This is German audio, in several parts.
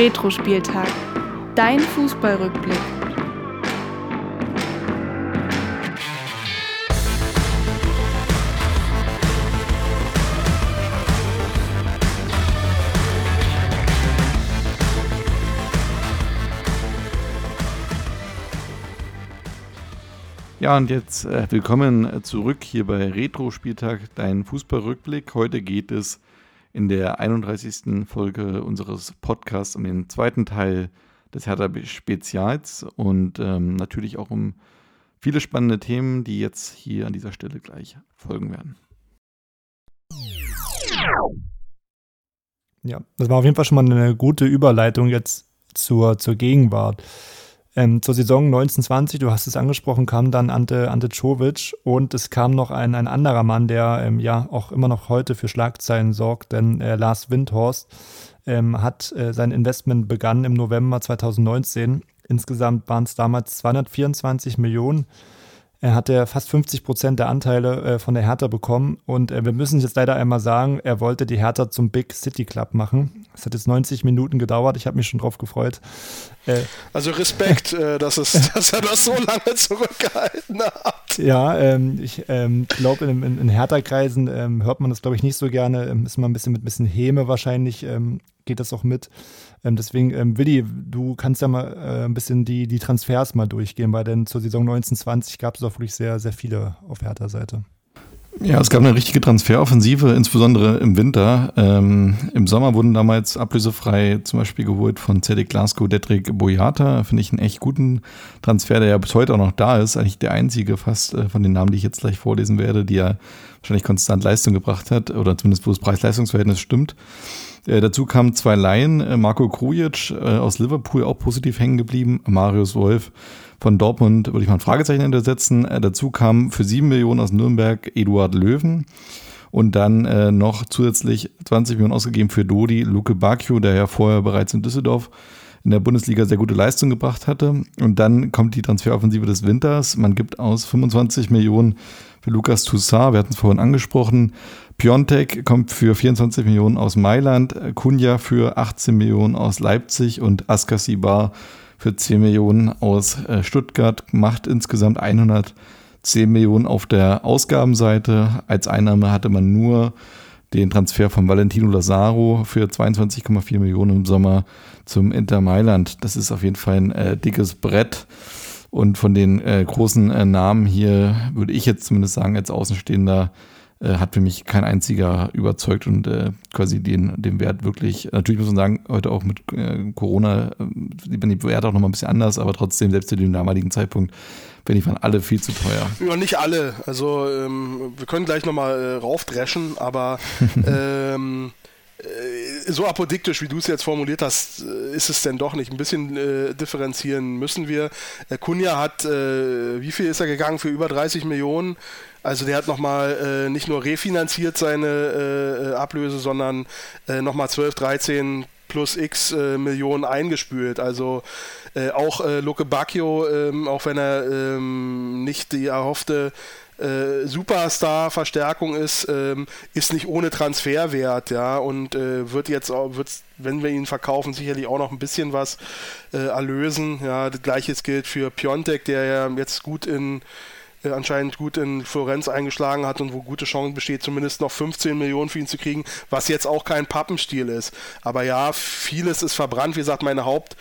Retro-Spieltag. Dein Fußballrückblick. Ja, und jetzt äh, willkommen zurück hier bei Retro-Spieltag, dein Fußballrückblick. Heute geht es in der 31. Folge unseres Podcasts um den zweiten Teil des Hertha-Spezials und ähm, natürlich auch um viele spannende Themen, die jetzt hier an dieser Stelle gleich folgen werden. Ja, das war auf jeden Fall schon mal eine gute Überleitung jetzt zur, zur Gegenwart. Ähm, zur Saison 1920, du hast es angesprochen, kam dann Ante, Ante Czovic und es kam noch ein, ein anderer Mann, der ähm, ja auch immer noch heute für Schlagzeilen sorgt, denn äh, Lars Windhorst ähm, hat äh, sein Investment begann im November 2019. Insgesamt waren es damals 224 Millionen er hatte fast 50 Prozent der Anteile äh, von der Hertha bekommen und äh, wir müssen jetzt leider einmal sagen, er wollte die Hertha zum Big City Club machen. Es hat jetzt 90 Minuten gedauert, ich habe mich schon drauf gefreut. Äh, also Respekt, äh, dass, es, dass er das so lange zurückgehalten hat. Ja, ähm, ich ähm, glaube, in, in, in Hertha-Kreisen ähm, hört man das, glaube ich, nicht so gerne. Ähm, ist man ein bisschen mit ein bisschen Häme wahrscheinlich, ähm, geht das auch mit. Ähm, deswegen, ähm, Willi, du kannst ja mal äh, ein bisschen die, die Transfers mal durchgehen, weil denn zur Saison 1920 gab es auch wirklich sehr, sehr viele auf Hertha-Seite. Ja, es gab eine richtige Transferoffensive, insbesondere im Winter. Ähm, Im Sommer wurden damals ablösefrei zum Beispiel geholt von Cedric Glasgow, Detrick Boyata. Finde ich einen echt guten Transfer, der ja bis heute auch noch da ist. Eigentlich der einzige fast äh, von den Namen, die ich jetzt gleich vorlesen werde, die ja wahrscheinlich konstant Leistung gebracht hat oder zumindest wo das Preis-Leistungs-Verhältnis stimmt. Äh, dazu kamen zwei Laien, äh, Marco Krujic äh, aus Liverpool auch positiv hängen geblieben, Marius Wolf von Dortmund würde ich mal ein Fragezeichen hintersetzen. Äh, dazu kam für sieben Millionen aus Nürnberg Eduard Löwen und dann äh, noch zusätzlich 20 Millionen ausgegeben für Dodi Luke Bacchio, der ja vorher bereits in Düsseldorf in der Bundesliga sehr gute Leistung gebracht hatte. Und dann kommt die Transferoffensive des Winters. Man gibt aus 25 Millionen für Lukas Toussaint, wir hatten es vorhin angesprochen, Piontek kommt für 24 Millionen aus Mailand, Kunja für 18 Millionen aus Leipzig und Askasibar für 10 Millionen aus äh, Stuttgart, macht insgesamt 110 Millionen auf der Ausgabenseite. Als Einnahme hatte man nur den Transfer von Valentino Lazaro für 22,4 Millionen im Sommer zum Inter Mailand. Das ist auf jeden Fall ein äh, dickes Brett. Und von den äh, großen äh, Namen hier würde ich jetzt zumindest sagen, als Außenstehender, äh, hat für mich kein einziger überzeugt und äh, quasi den, den Wert wirklich, natürlich muss man sagen, heute auch mit äh, Corona, äh, die Werte auch nochmal ein bisschen anders, aber trotzdem, selbst zu dem damaligen Zeitpunkt, bin ich, waren alle viel zu teuer. Ja, nicht alle. Also ähm, wir können gleich nochmal äh, raufdreschen, aber ähm, äh, so apodiktisch, wie du es jetzt formuliert hast, äh, ist es denn doch nicht. Ein bisschen äh, differenzieren müssen wir. Äh, Kunja hat, äh, wie viel ist er gegangen für über 30 Millionen? Also der hat nochmal äh, nicht nur refinanziert seine äh, äh Ablöse, sondern äh, nochmal 12, 13 plus x äh, Millionen eingespült. Also äh, auch äh, Luke Bacchio, ähm, auch wenn er ähm, nicht die erhoffte äh, Superstar-Verstärkung ist, ähm, ist nicht ohne Transferwert, ja, und äh, wird jetzt auch, wird, wenn wir ihn verkaufen, sicherlich auch noch ein bisschen was äh, erlösen. Ja, das gleiche gilt für Piontek, der ja jetzt gut in äh, anscheinend gut in Florenz eingeschlagen hat und wo gute Chance besteht, zumindest noch 15 Millionen für ihn zu kriegen, was jetzt auch kein Pappenstiel ist. Aber ja, vieles ist verbrannt. Wie gesagt, meine Haupt-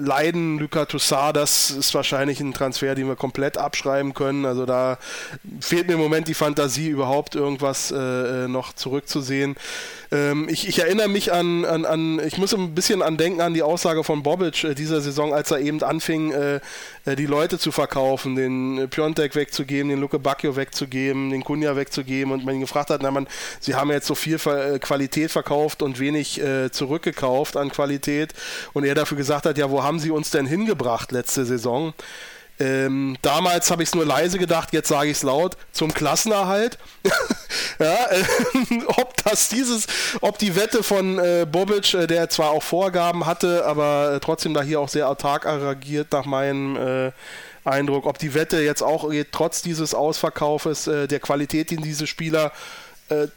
Leiden, Luca Toussaint, das ist wahrscheinlich ein Transfer, den wir komplett abschreiben können. Also da fehlt mir im Moment die Fantasie, überhaupt irgendwas äh, noch zurückzusehen. Ähm, ich, ich, erinnere mich an, an, an, ich muss ein bisschen an denken an die Aussage von Bobic äh, dieser Saison, als er eben anfing, äh, äh die Leute zu verkaufen, den äh, Piontek wegzugeben, den Luke Bacchio wegzugeben, den Kunja wegzugeben und man ihn gefragt hat, na man, sie haben jetzt so viel äh, Qualität verkauft und wenig äh, zurückgekauft an Qualität und er dafür gesagt hat, ja, wo haben sie uns denn hingebracht letzte Saison? Ähm, damals habe ich es nur leise gedacht, jetzt sage ich es laut, zum Klassenerhalt. ja, äh, ob das dieses, ob die Wette von äh, Bobic, äh, der zwar auch Vorgaben hatte, aber äh, trotzdem da hier auch sehr autark agiert nach meinem äh, Eindruck, ob die Wette jetzt auch trotz dieses Ausverkaufes äh, der Qualität, die diese Spieler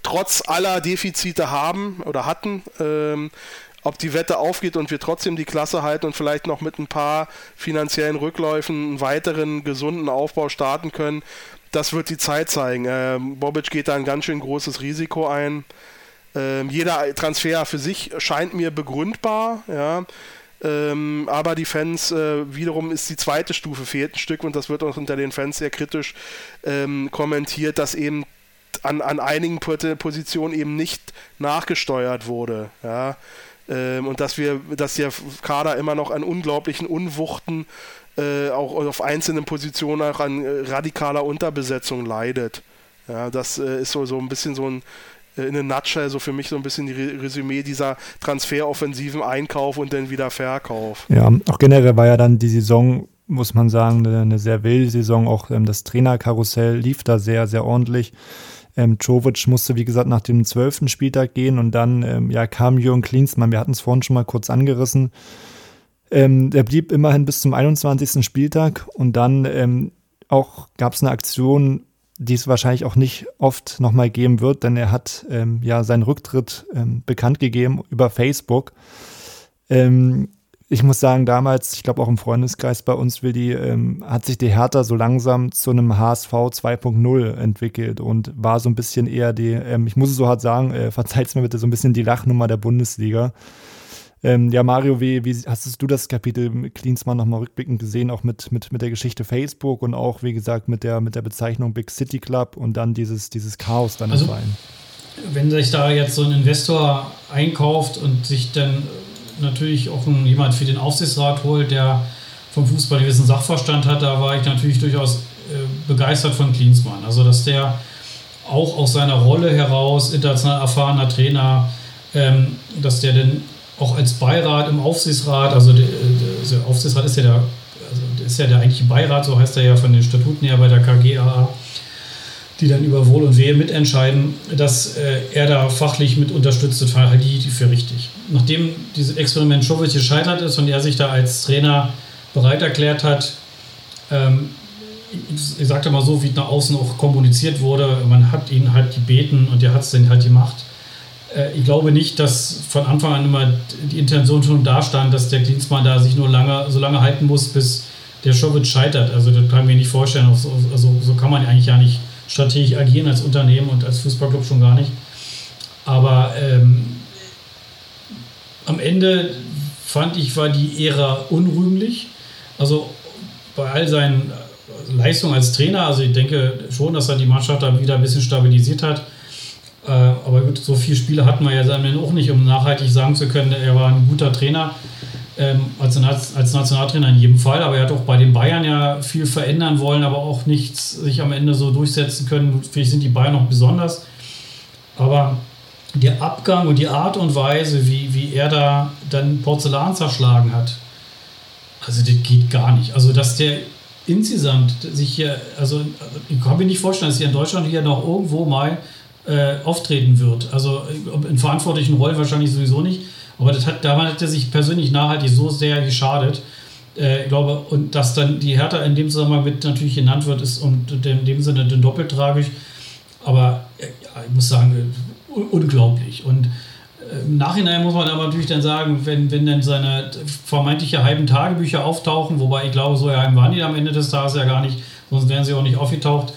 trotz aller Defizite haben oder hatten, ähm, ob die Wette aufgeht und wir trotzdem die Klasse halten und vielleicht noch mit ein paar finanziellen Rückläufen einen weiteren gesunden Aufbau starten können, das wird die Zeit zeigen. Ähm, Bobic geht da ein ganz schön großes Risiko ein. Ähm, jeder Transfer für sich scheint mir begründbar, ja. Ähm, aber die Fans, äh, wiederum ist die zweite Stufe, fehlt ein Stück und das wird auch unter den Fans sehr kritisch ähm, kommentiert, dass eben an, an einigen Positionen eben nicht nachgesteuert wurde. Ja? Ähm, und dass wir, dass der Kader immer noch an unglaublichen Unwuchten äh, auch auf einzelnen Positionen auch an äh, radikaler Unterbesetzung leidet. Ja, das äh, ist so, so ein bisschen so ein äh, in a nutshell so für mich so ein bisschen die Resümee dieser transferoffensiven Einkauf und dann wieder Verkauf. Ja, auch generell war ja dann die Saison, muss man sagen, eine, sehr wilde Saison. Auch ähm, das Trainerkarussell lief da sehr, sehr ordentlich. Ähm, Jovic musste, wie gesagt, nach dem zwölften Spieltag gehen und dann ähm, ja, kam Jürgen Klinsmann. Wir hatten es vorhin schon mal kurz angerissen. Ähm, der blieb immerhin bis zum 21. Spieltag und dann ähm, auch gab es eine Aktion, die es wahrscheinlich auch nicht oft nochmal geben wird, denn er hat ähm, ja seinen Rücktritt ähm, bekannt gegeben über Facebook. Ähm, ich muss sagen, damals, ich glaube auch im Freundeskreis bei uns, Willi, ähm, hat sich die Hertha so langsam zu einem HSV 2.0 entwickelt und war so ein bisschen eher die, ähm, ich muss es so hart sagen, äh, verzeiht mir bitte, so ein bisschen die Lachnummer der Bundesliga. Ähm, ja, Mario, wie, wie hast du das Kapitel Klinsmann nochmal rückblickend gesehen, auch mit, mit, mit der Geschichte Facebook und auch, wie gesagt, mit der, mit der Bezeichnung Big City Club und dann dieses, dieses Chaos dann also, im Verein? Wenn sich da jetzt so ein Investor einkauft und sich dann natürlich auch ein, jemand für den Aufsichtsrat holt, der vom Fußball gewissen Sachverstand hat, da war ich natürlich durchaus äh, begeistert von Klinsmann. Also, dass der auch aus seiner Rolle heraus, international erfahrener Trainer, ähm, dass der denn auch als Beirat im Aufsichtsrat, also der, der Aufsichtsrat ist ja der, also ist ja der eigentliche Beirat, so heißt er ja von den Statuten her bei der KGAA, die dann über Wohl und Wehe mitentscheiden, dass äh, er da fachlich mit unterstützt, das halte ich für richtig. Nachdem dieses Experiment Schowitz gescheitert ist und er sich da als Trainer bereit erklärt hat, ähm, ich sagte mal so, wie nach außen auch kommuniziert wurde, man hat ihn halt gebeten und er hat es dann halt gemacht äh, ich glaube nicht, dass von Anfang an immer die Intention schon da stand, dass der Klinsmann da sich nur lange, so lange halten muss, bis der Schowitz scheitert. Also das kann ich mir nicht vorstellen. Also so kann man eigentlich ja nicht strategisch agieren als Unternehmen und als Fußballclub schon gar nicht. Aber ähm, am Ende fand ich, war die Ära unrühmlich. Also bei all seinen Leistungen als Trainer, also ich denke schon, dass er die Mannschaft da wieder ein bisschen stabilisiert hat. Äh, aber gut, so viele Spiele hatten wir ja dann auch nicht, um nachhaltig sagen zu können, er war ein guter Trainer. Ähm, als, als Nationaltrainer in jedem Fall, aber er hat auch bei den Bayern ja viel verändern wollen, aber auch nichts sich am Ende so durchsetzen können. Vielleicht sind die Bayern noch besonders. Aber der Abgang und die Art und Weise, wie, wie er da dann Porzellan zerschlagen hat, also das geht gar nicht. Also, dass der insgesamt sich hier, also ich kann mir nicht vorstellen, dass hier in Deutschland hier noch irgendwo mal äh, auftreten wird. Also in verantwortlichen Rollen wahrscheinlich sowieso nicht. Aber das hat, daran hat er sich persönlich nachhaltig so sehr geschadet. Äh, ich glaube, und dass dann die Hertha in dem Zusammenhang mit natürlich genannt wird, ist und in dem Sinne doppelt tragisch. Aber äh, ich muss sagen, äh, unglaublich. Und äh, im Nachhinein muss man aber natürlich dann sagen, wenn, wenn dann seine vermeintliche halben Tagebücher auftauchen, wobei ich glaube, so ja waren die am Ende des Tages ja gar nicht, sonst wären sie auch nicht aufgetaucht,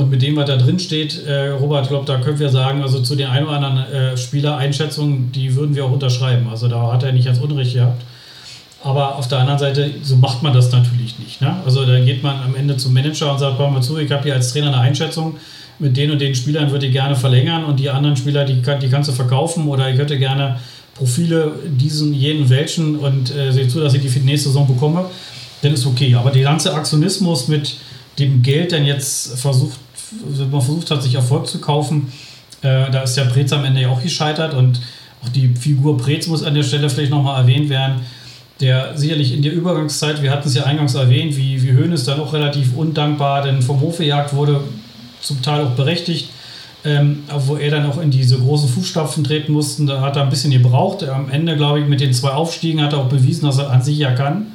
und mit dem, was da drin steht, äh, Robert, glaube, da können wir sagen, also zu den ein oder anderen äh, Spielereinschätzungen, die würden wir auch unterschreiben. Also da hat er nicht als Unrecht gehabt. Aber auf der anderen Seite, so macht man das natürlich nicht. Ne? Also da geht man am Ende zum Manager und sagt, hör mal zu, ich habe hier als Trainer eine Einschätzung, mit den und den Spielern würde ich gerne verlängern und die anderen Spieler, die, kann, die kannst du verkaufen oder ich hätte gerne Profile diesen, jenen, welchen und äh, sehe zu, dass ich die für die nächste Saison bekomme, dann ist okay. Aber der ganze Aktionismus mit dem Geld dann jetzt versucht, man versucht hat, sich Erfolg zu kaufen. Äh, da ist ja Preetz am Ende ja auch gescheitert und auch die Figur Preetz muss an der Stelle vielleicht nochmal erwähnt werden, der sicherlich in der Übergangszeit, wir hatten es ja eingangs erwähnt, wie, wie Hoeneß dann auch relativ undankbar denn vom Hof gejagt wurde, zum Teil auch berechtigt, ähm, wo er dann auch in diese großen Fußstapfen treten musste, da hat er ein bisschen gebraucht. Am Ende, glaube ich, mit den zwei Aufstiegen hat er auch bewiesen, dass er an sich ja kann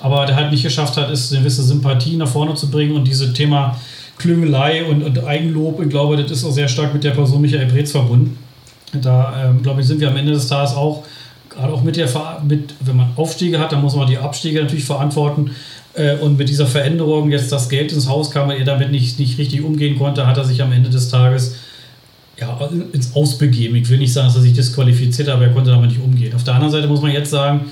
aber der halt nicht geschafft hat, ist eine gewisse Sympathie nach vorne zu bringen und dieses Thema Klüngelei und, und Eigenlob, ich glaube, das ist auch sehr stark mit der Person Michael Breetz verbunden. Da, ähm, glaube ich, sind wir am Ende des Tages auch gerade auch mit der, mit, wenn man Aufstiege hat, dann muss man die Abstiege natürlich verantworten. Äh, und mit dieser Veränderung, jetzt das Geld ins Haus kam, weil er damit nicht, nicht richtig umgehen konnte, hat er sich am Ende des Tages ja, ins Ausbegeben. Ich will nicht sagen, dass er sich disqualifiziert hat, aber er konnte damit nicht umgehen. Auf der anderen Seite muss man jetzt sagen,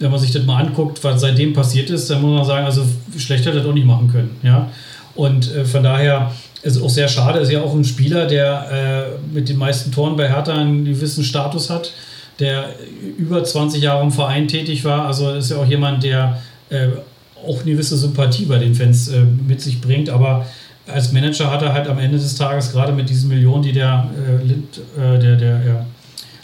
wenn man sich das mal anguckt, was seitdem passiert ist, dann muss man sagen, also schlechter hätte er das auch nicht machen können. Ja? Und äh, von daher ist es auch sehr schade, ist ja auch ein Spieler, der äh, mit den meisten Toren bei Hertha einen gewissen Status hat, der über 20 Jahre im Verein tätig war. Also ist ja auch jemand, der äh, auch eine gewisse Sympathie bei den Fans äh, mit sich bringt. Aber als Manager hat er halt am Ende des Tages, gerade mit diesen Millionen, die der, äh, Lind, äh, der, der ja,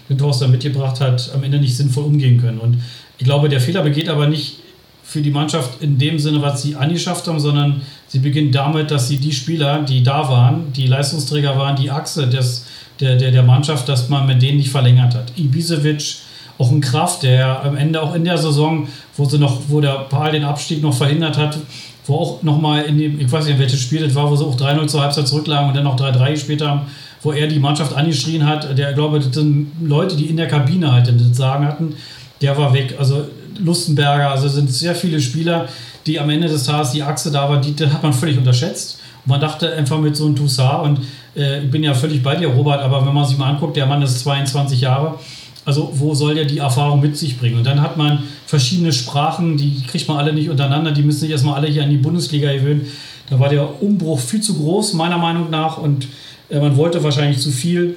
Lindhorst da mitgebracht hat, am Ende nicht sinnvoll umgehen können. Und ich glaube, der Fehler begeht aber nicht für die Mannschaft in dem Sinne, was sie angeschafft haben, sondern sie beginnt damit, dass sie die Spieler, die da waren, die Leistungsträger waren, die Achse des, der, der, der Mannschaft, dass man mit denen nicht verlängert hat. Ibisevic, auch ein Kraft, der am Ende auch in der Saison, wo sie noch, wo der Paul den Abstieg noch verhindert hat, wo auch nochmal in dem, ich weiß nicht, welches Spiel das war, wo sie auch 3-0 zur Halbzeit zurücklagen und dann noch 3-3 gespielt haben, wo er die Mannschaft angeschrien hat, der, glaube ich, das sind Leute, die in der Kabine halt das Sagen hatten, der war weg. Also Lustenberger, also sind sehr viele Spieler, die am Ende des Tages die Achse da war, die, die hat man völlig unterschätzt. Und man dachte einfach mit so einem Toussaint und äh, ich bin ja völlig bei dir, Robert, aber wenn man sich mal anguckt, der Mann ist 22 Jahre, also wo soll der die Erfahrung mit sich bringen? Und dann hat man verschiedene Sprachen, die kriegt man alle nicht untereinander, die müssen sich erstmal alle hier an die Bundesliga gewöhnen. Da war der Umbruch viel zu groß, meiner Meinung nach, und äh, man wollte wahrscheinlich zu viel.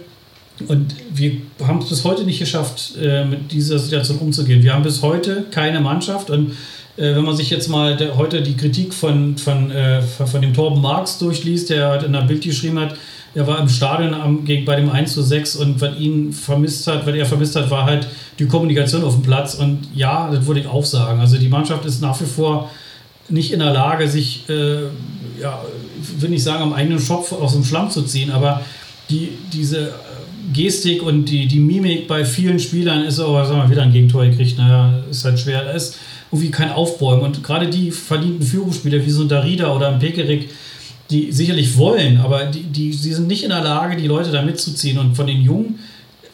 Und wir haben es bis heute nicht geschafft, äh, mit dieser Situation umzugehen. Wir haben bis heute keine Mannschaft. Und äh, wenn man sich jetzt mal heute die Kritik von, von, äh, von dem Torben Marx durchliest, der in der Bild geschrieben hat, er war im Stadion bei dem 1 zu 6 und was ihn vermisst hat, was er vermisst hat, war halt die Kommunikation auf dem Platz. Und ja, das würde ich auch sagen. Also die Mannschaft ist nach wie vor nicht in der Lage, sich, ja, will nicht sagen, am eigenen Schopf aus dem Schlamm zu ziehen, aber die, diese Gestik und die, die Mimik bei vielen Spielern ist aber, sagen wir, wieder ein Gegentor gekriegt, naja, ist halt schwer. Da ist irgendwie kein Aufbäumen. Und gerade die verdienten Führungsspieler wie so ein Darida oder ein Pekerik, die sicherlich wollen, aber die, die, sie sind nicht in der Lage, die Leute da mitzuziehen. Und von den Jungen,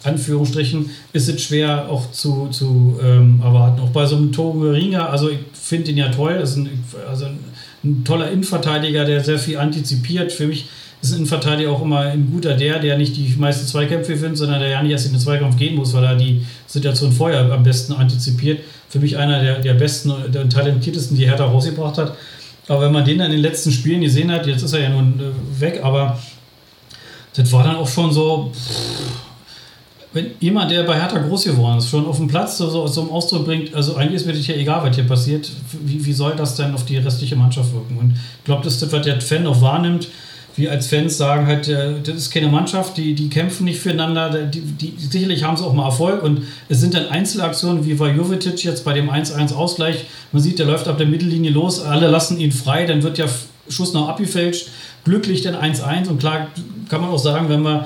Anführungsstrichen, ist es schwer auch zu, zu ähm, erwarten. Auch bei so einem Togo Ringer, also ich finde ihn ja toll, ist ein, also ein, ein toller Innenverteidiger, der sehr viel antizipiert. Für mich ist ein Innenverteidiger auch immer ein guter der, der nicht die meisten Zweikämpfe findet, sondern der ja nicht erst in den Zweikampf gehen muss, weil er die Situation vorher am besten antizipiert. Für mich einer der, der besten, der talentiertesten, die Hertha rausgebracht hat. Aber wenn man den dann in den letzten Spielen gesehen hat, jetzt ist er ja nun äh, weg, aber das war dann auch schon so, wenn jemand, der bei Hertha groß geworden ist, schon auf dem Platz so, so, einen Ausdruck bringt, also eigentlich ist mir das ja egal, was hier passiert, wie, wie soll das denn auf die restliche Mannschaft wirken? Und ich glaube, das ist das, was der Fan auch wahrnimmt, wir als Fans sagen halt, äh, das ist keine Mannschaft, die, die kämpfen nicht füreinander, die, die, sicherlich haben sie auch mal Erfolg und es sind dann Einzelaktionen, wie bei Jovetic jetzt bei dem 1-1 Ausgleich, man sieht, der läuft ab der Mittellinie los, alle lassen ihn frei, dann wird ja Schuss noch abgefälscht, glücklich dann 1-1 und klar kann man auch sagen, wenn man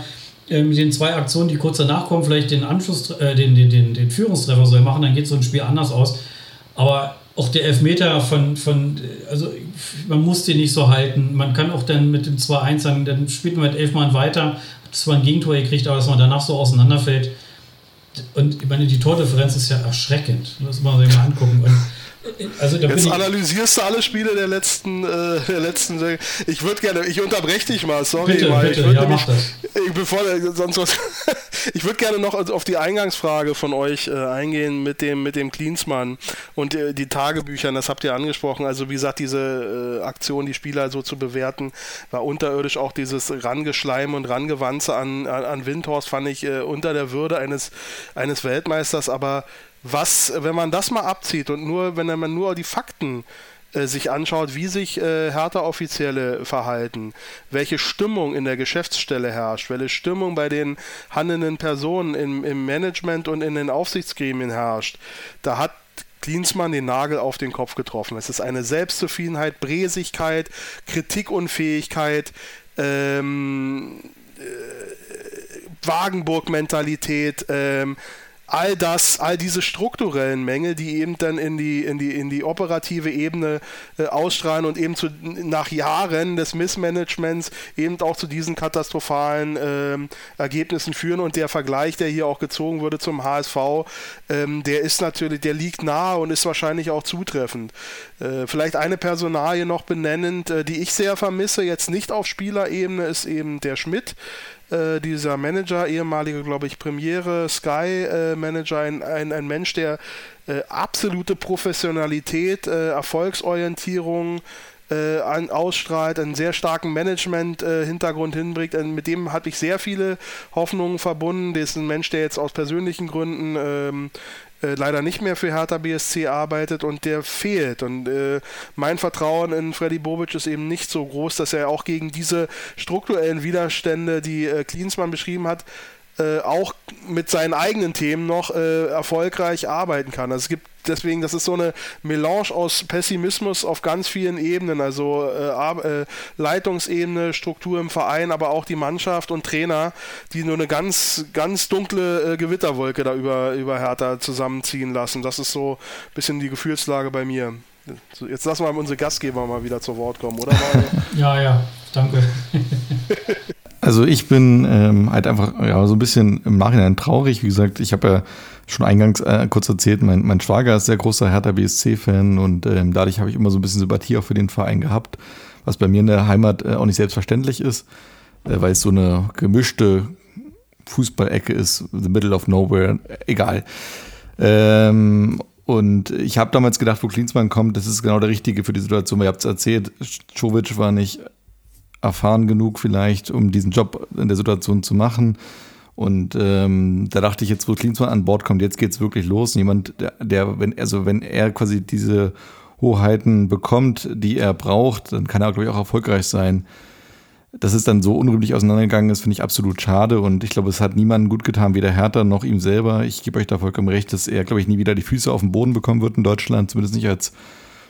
äh, mit den zwei Aktionen, die kurz danach kommen, vielleicht den Anschluss, äh, den, den, den, den Führungstreffer soll machen, dann geht so ein Spiel anders aus. Aber auch der Elfmeter von, von, also man muss den nicht so halten. Man kann auch dann mit dem 2-1 sagen, dann spielt man mit elf Mann weiter, hat zwar ein Gegentor gekriegt, aber dass man danach so auseinanderfällt. Und ich meine, die Tordifferenz ist ja erschreckend. Das muss man sich mal angucken. Und also Jetzt analysierst du alle Spiele der letzten, äh, der letzten. Ich würde gerne, ich unterbreche dich mal, sorry, bitte, mal. Bitte, ich würde ja, nämlich, bevor sonst was, ich würde gerne noch auf die Eingangsfrage von euch äh, eingehen mit dem mit dem Klinsmann und äh, die Tagebüchern. Das habt ihr angesprochen. Also wie gesagt, diese äh, Aktion, die Spieler so zu bewerten, war unterirdisch. Auch dieses Rangeschleim und Rangewanze an, an, an Windhorst fand ich äh, unter der Würde eines eines Weltmeisters, aber was, wenn man das mal abzieht und nur, wenn man nur die Fakten äh, sich anschaut, wie sich äh, Hertha-Offizielle verhalten, welche Stimmung in der Geschäftsstelle herrscht, welche Stimmung bei den handelnden Personen im, im Management und in den Aufsichtsgremien herrscht, da hat Klinsmann den Nagel auf den Kopf getroffen. Es ist eine Selbstzufriedenheit, Bresigkeit, Kritikunfähigkeit, ähm, äh, Wagenburg-Mentalität, ähm, all das, all diese strukturellen Mängel, die eben dann in die, in die, in die operative Ebene äh, ausstrahlen und eben zu, nach Jahren des Missmanagements eben auch zu diesen katastrophalen ähm, Ergebnissen führen. Und der Vergleich, der hier auch gezogen wurde zum HSV, ähm, der ist natürlich, der liegt nahe und ist wahrscheinlich auch zutreffend. Äh, vielleicht eine Personalie noch benennend, äh, die ich sehr vermisse, jetzt nicht auf Spielerebene, ist eben der Schmidt. Äh, dieser Manager, ehemalige, glaube ich, Premiere, Sky-Manager, äh, ein, ein, ein, Mensch, der äh, absolute Professionalität, äh, Erfolgsorientierung an, ausstrahlt, einen sehr starken Management-Hintergrund hinbringt. mit dem hatte ich sehr viele Hoffnungen verbunden. Der ist ein Mensch, der jetzt aus persönlichen Gründen ähm, äh, leider nicht mehr für Hertha BSC arbeitet und der fehlt. Und äh, mein Vertrauen in Freddy Bobic ist eben nicht so groß, dass er auch gegen diese strukturellen Widerstände, die äh, Klinsmann beschrieben hat, äh, auch mit seinen eigenen Themen noch äh, erfolgreich arbeiten kann. Also es gibt deswegen, das ist so eine Melange aus Pessimismus auf ganz vielen Ebenen, also äh, äh, Leitungsebene, Struktur im Verein, aber auch die Mannschaft und Trainer, die nur eine ganz, ganz dunkle äh, Gewitterwolke da über, über Hertha zusammenziehen lassen. Das ist so ein bisschen die Gefühlslage bei mir. Jetzt lassen wir unsere Gastgeber mal wieder zu Wort kommen, oder? ja, ja, danke. Also ich bin ähm, halt einfach ja, so ein bisschen im Nachhinein traurig. Wie gesagt, ich habe ja schon eingangs äh, kurz erzählt, mein, mein Schwager ist sehr großer Hertha BSC-Fan und ähm, dadurch habe ich immer so ein bisschen Sympathie auch für den Verein gehabt, was bei mir in der Heimat äh, auch nicht selbstverständlich ist, äh, weil es so eine gemischte Fußballecke ist, the middle of nowhere, egal. Ähm, und ich habe damals gedacht, wo Klinsmann kommt, das ist genau der Richtige für die Situation. Ihr habt es erzählt, Czovic war nicht erfahren genug vielleicht, um diesen Job in der Situation zu machen. Und ähm, da dachte ich jetzt, wo Klinsmann an Bord kommt, jetzt geht's wirklich los. Jemand, der, der, wenn, also wenn er quasi diese Hoheiten bekommt, die er braucht, dann kann er, glaube ich, auch erfolgreich sein. Dass es dann so unrühmlich auseinandergegangen ist, finde ich absolut schade. Und ich glaube, es hat niemandem gut getan, weder Hertha noch ihm selber. Ich gebe euch da vollkommen recht, dass er, glaube ich, nie wieder die Füße auf den Boden bekommen wird in Deutschland, zumindest nicht als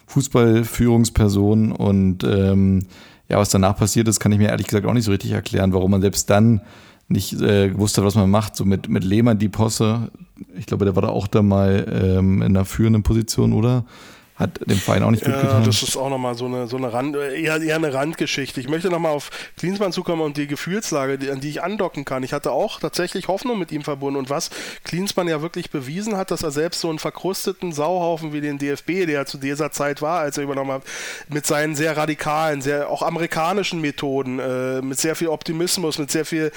Fußballführungsperson. Und ähm, ja, was danach passiert ist, kann ich mir ehrlich gesagt auch nicht so richtig erklären, warum man selbst dann nicht äh, gewusst hat, was man macht. So mit, mit Lehmann die Posse, ich glaube, der war da auch da mal ähm, in einer führenden Position, oder? Hat dem Verein auch nicht gut ja, getan. Das ist auch nochmal so eine, so eine Rand, eher, eher eine Randgeschichte. Ich möchte nochmal auf Klinsmann zukommen und die Gefühlslage, die, an die ich andocken kann. Ich hatte auch tatsächlich Hoffnung mit ihm verbunden und was Klinsmann ja wirklich bewiesen hat, dass er selbst so einen verkrusteten Sauhaufen wie den DFB, der zu dieser Zeit war, als er übernommen hat, mit seinen sehr radikalen, sehr auch amerikanischen Methoden, äh, mit sehr viel Optimismus, mit sehr viel,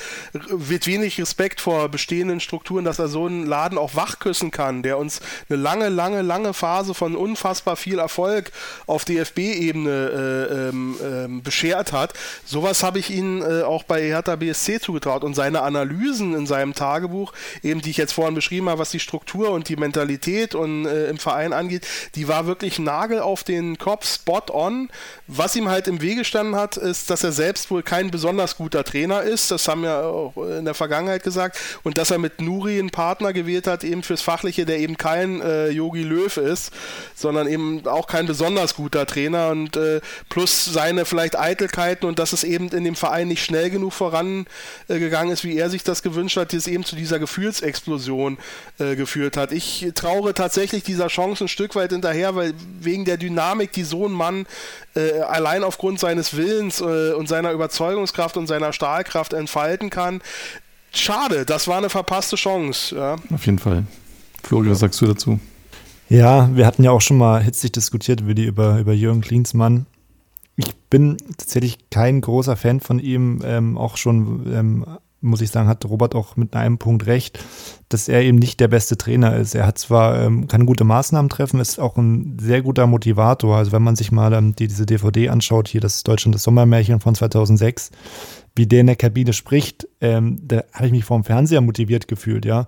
mit wenig Respekt vor bestehenden Strukturen, dass er so einen Laden auch wachküssen kann, der uns eine lange, lange, lange Phase von unfassbar unfassbar viel Erfolg auf DFB-Ebene äh, ähm, ähm, beschert hat. Sowas habe ich ihm äh, auch bei Hertha BSC zugetraut und seine Analysen in seinem Tagebuch, eben die ich jetzt vorhin beschrieben habe, was die Struktur und die Mentalität und äh, im Verein angeht, die war wirklich Nagel auf den Kopf, spot on. Was ihm halt im Wege gestanden hat, ist, dass er selbst wohl kein besonders guter Trainer ist. Das haben wir auch in der Vergangenheit gesagt. Und dass er mit Nuri einen Partner gewählt hat, eben fürs Fachliche, der eben kein Yogi äh, Löw ist, sondern eben eben auch kein besonders guter Trainer und äh, plus seine vielleicht Eitelkeiten und dass es eben in dem Verein nicht schnell genug vorangegangen äh, ist, wie er sich das gewünscht hat, die es eben zu dieser Gefühlsexplosion äh, geführt hat. Ich traure tatsächlich dieser Chance ein Stück weit hinterher, weil wegen der Dynamik, die so ein Mann äh, allein aufgrund seines Willens äh, und seiner Überzeugungskraft und seiner Stahlkraft entfalten kann. Schade, das war eine verpasste Chance. Ja. Auf jeden Fall. Florian, was sagst du dazu? Ja, wir hatten ja auch schon mal hitzig diskutiert die, über, über Jürgen Klinsmann. Ich bin tatsächlich kein großer Fan von ihm. Ähm, auch schon, ähm, muss ich sagen, hat Robert auch mit einem Punkt recht, dass er eben nicht der beste Trainer ist. Er hat zwar, ähm, kann gute Maßnahmen treffen, ist auch ein sehr guter Motivator. Also wenn man sich mal ähm, die, diese DVD anschaut, hier das Deutschland das Sommermärchen von 2006, wie der in der Kabine spricht, ähm, da habe ich mich vor dem Fernseher motiviert gefühlt, ja.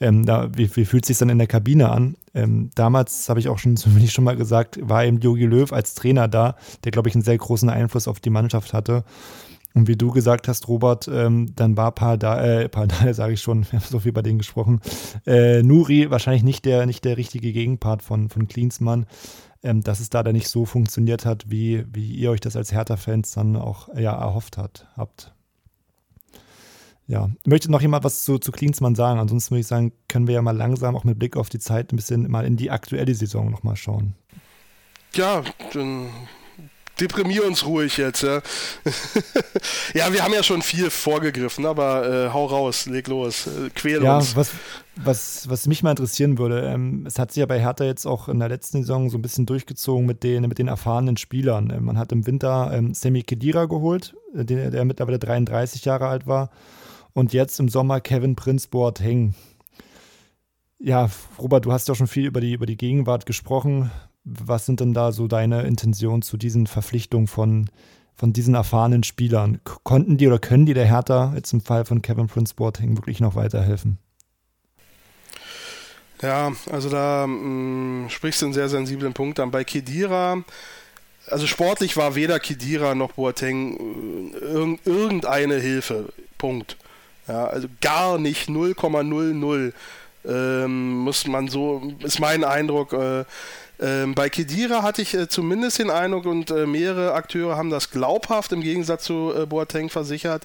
Ähm, da, wie, wie fühlt es sich dann in der Kabine an? Ähm, damals habe ich auch schon, zumindest schon mal gesagt, war eben Jogi Löw als Trainer da, der, glaube ich, einen sehr großen Einfluss auf die Mannschaft hatte. Und wie du gesagt hast, Robert, ähm, dann war Pardal, äh, Pardal sage ich schon, wir haben so viel bei denen gesprochen, äh, Nuri wahrscheinlich nicht der, nicht der richtige Gegenpart von, von Klinsmann ähm, dass es da dann nicht so funktioniert hat, wie, wie ihr euch das als Hertha-Fans dann auch ja, erhofft hat, habt. Ja, möchte noch jemand was zu, zu Klinsmann sagen? Ansonsten würde ich sagen, können wir ja mal langsam auch mit Blick auf die Zeit ein bisschen mal in die aktuelle Saison nochmal schauen. Ja, dann deprimier uns ruhig jetzt. Ja, ja wir haben ja schon viel vorgegriffen, aber äh, hau raus, leg los, äh, quäl ja, uns. Was, was, was mich mal interessieren würde, ähm, es hat sich ja bei Hertha jetzt auch in der letzten Saison so ein bisschen durchgezogen mit den, mit den erfahrenen Spielern. Ähm, man hat im Winter ähm, Semi Kedira geholt, äh, der, der mittlerweile 33 Jahre alt war. Und jetzt im Sommer Kevin Prince Boateng. Ja, Robert, du hast ja schon viel über die, über die Gegenwart gesprochen. Was sind denn da so deine Intentionen zu diesen Verpflichtungen von, von diesen erfahrenen Spielern? Konnten die oder können die der Hertha jetzt im Fall von Kevin Prince Boateng wirklich noch weiterhelfen? Ja, also da mh, mm, sprichst du einen sehr sensiblen Punkt an. Bei Kedira, also sportlich war weder Kedira noch Boateng äh, irg irgendeine Hilfe. Punkt. Ja, also gar nicht 0,00 ähm, muss man so, ist mein Eindruck. Äh, ähm, bei Kedira hatte ich äh, zumindest den Eindruck und äh, mehrere Akteure haben das glaubhaft im Gegensatz zu äh, Boateng versichert,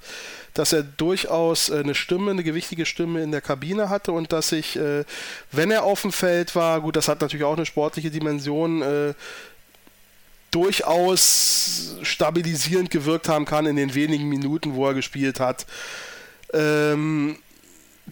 dass er durchaus äh, eine Stimme, eine gewichtige Stimme in der Kabine hatte und dass sich, äh, wenn er auf dem Feld war, gut, das hat natürlich auch eine sportliche Dimension, äh, durchaus stabilisierend gewirkt haben kann in den wenigen Minuten, wo er gespielt hat. Ähm,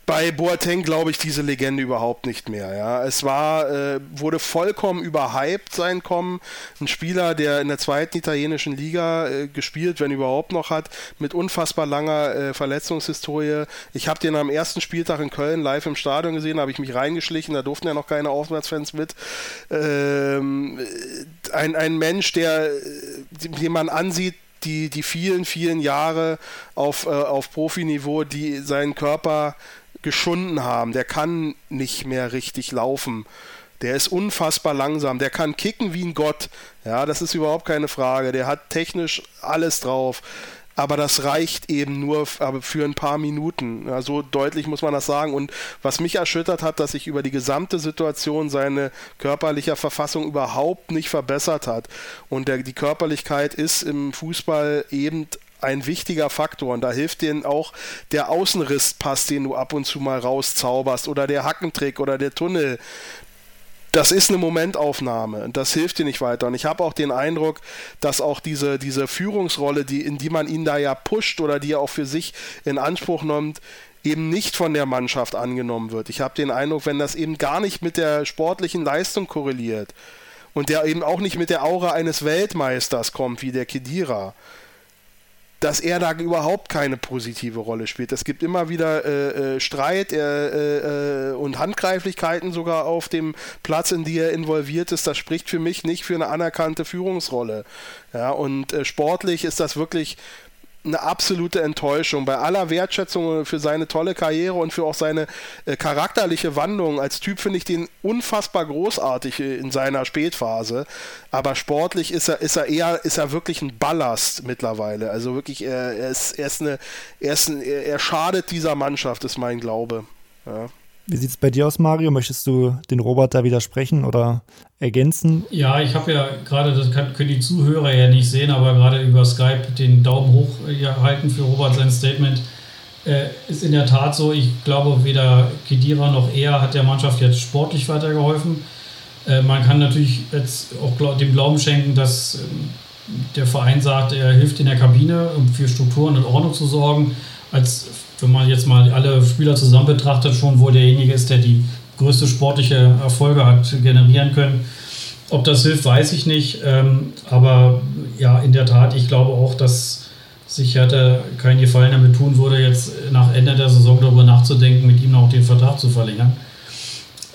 bei Boateng glaube ich diese Legende überhaupt nicht mehr. Ja, es war äh, wurde vollkommen überhyped sein Kommen. Ein Spieler, der in der zweiten italienischen Liga äh, gespielt, wenn überhaupt noch hat, mit unfassbar langer äh, Verletzungshistorie. Ich habe den am ersten Spieltag in Köln live im Stadion gesehen, habe ich mich reingeschlichen. Da durften ja noch keine Auswärtsfans mit. Ähm, ein, ein Mensch, der, äh, den man ansieht, die, die vielen, vielen Jahre auf, äh, auf Profiniveau, die seinen Körper geschunden haben. Der kann nicht mehr richtig laufen. Der ist unfassbar langsam. Der kann kicken wie ein Gott. Ja, das ist überhaupt keine Frage. Der hat technisch alles drauf. Aber das reicht eben nur für ein paar Minuten. Ja, so deutlich muss man das sagen. Und was mich erschüttert hat, dass sich über die gesamte Situation seine körperliche Verfassung überhaupt nicht verbessert hat. Und der, die Körperlichkeit ist im Fußball eben ein wichtiger Faktor und da hilft dir auch der Außenrisspass, den du ab und zu mal rauszauberst oder der Hackentrick oder der Tunnel. Das ist eine Momentaufnahme und das hilft dir nicht weiter. Und ich habe auch den Eindruck, dass auch diese, diese Führungsrolle, die, in die man ihn da ja pusht oder die er auch für sich in Anspruch nimmt, eben nicht von der Mannschaft angenommen wird. Ich habe den Eindruck, wenn das eben gar nicht mit der sportlichen Leistung korreliert und der eben auch nicht mit der Aura eines Weltmeisters kommt, wie der Kedira, dass er da überhaupt keine positive Rolle spielt. Es gibt immer wieder äh, äh, Streit äh, äh, und Handgreiflichkeiten sogar auf dem Platz, in die er involviert ist. Das spricht für mich nicht für eine anerkannte Führungsrolle. Ja, und äh, sportlich ist das wirklich eine absolute Enttäuschung. Bei aller Wertschätzung für seine tolle Karriere und für auch seine äh, charakterliche Wandlung als Typ finde ich den unfassbar großartig äh, in seiner Spätphase. Aber sportlich ist er, ist er eher, ist er wirklich ein Ballast mittlerweile. Also wirklich, er, er ist, er ist eine, er ist ein, er schadet dieser Mannschaft, ist mein Glaube. Ja. Wie sieht es bei dir aus, Mario? Möchtest du den Robert da widersprechen oder ergänzen? Ja, ich habe ja gerade, das kann, können die Zuhörer ja nicht sehen, aber gerade über Skype den Daumen hoch gehalten für Robert sein Statement. Äh, ist in der Tat so, ich glaube, weder Kedira noch er hat der Mannschaft jetzt sportlich weitergeholfen. Äh, man kann natürlich jetzt auch dem Glauben schenken, dass ähm, der Verein sagt, er hilft in der Kabine, um für Strukturen und Ordnung zu sorgen. Als wenn man jetzt mal alle Spieler zusammen betrachtet, schon wohl derjenige ist, der die größte sportliche Erfolge hat generieren können. Ob das hilft, weiß ich nicht. Ähm, aber ja, in der Tat, ich glaube auch, dass sich Hertha keinen Gefallen damit tun würde, jetzt nach Ende der Saison darüber nachzudenken, mit ihm noch den Vertrag zu verlängern.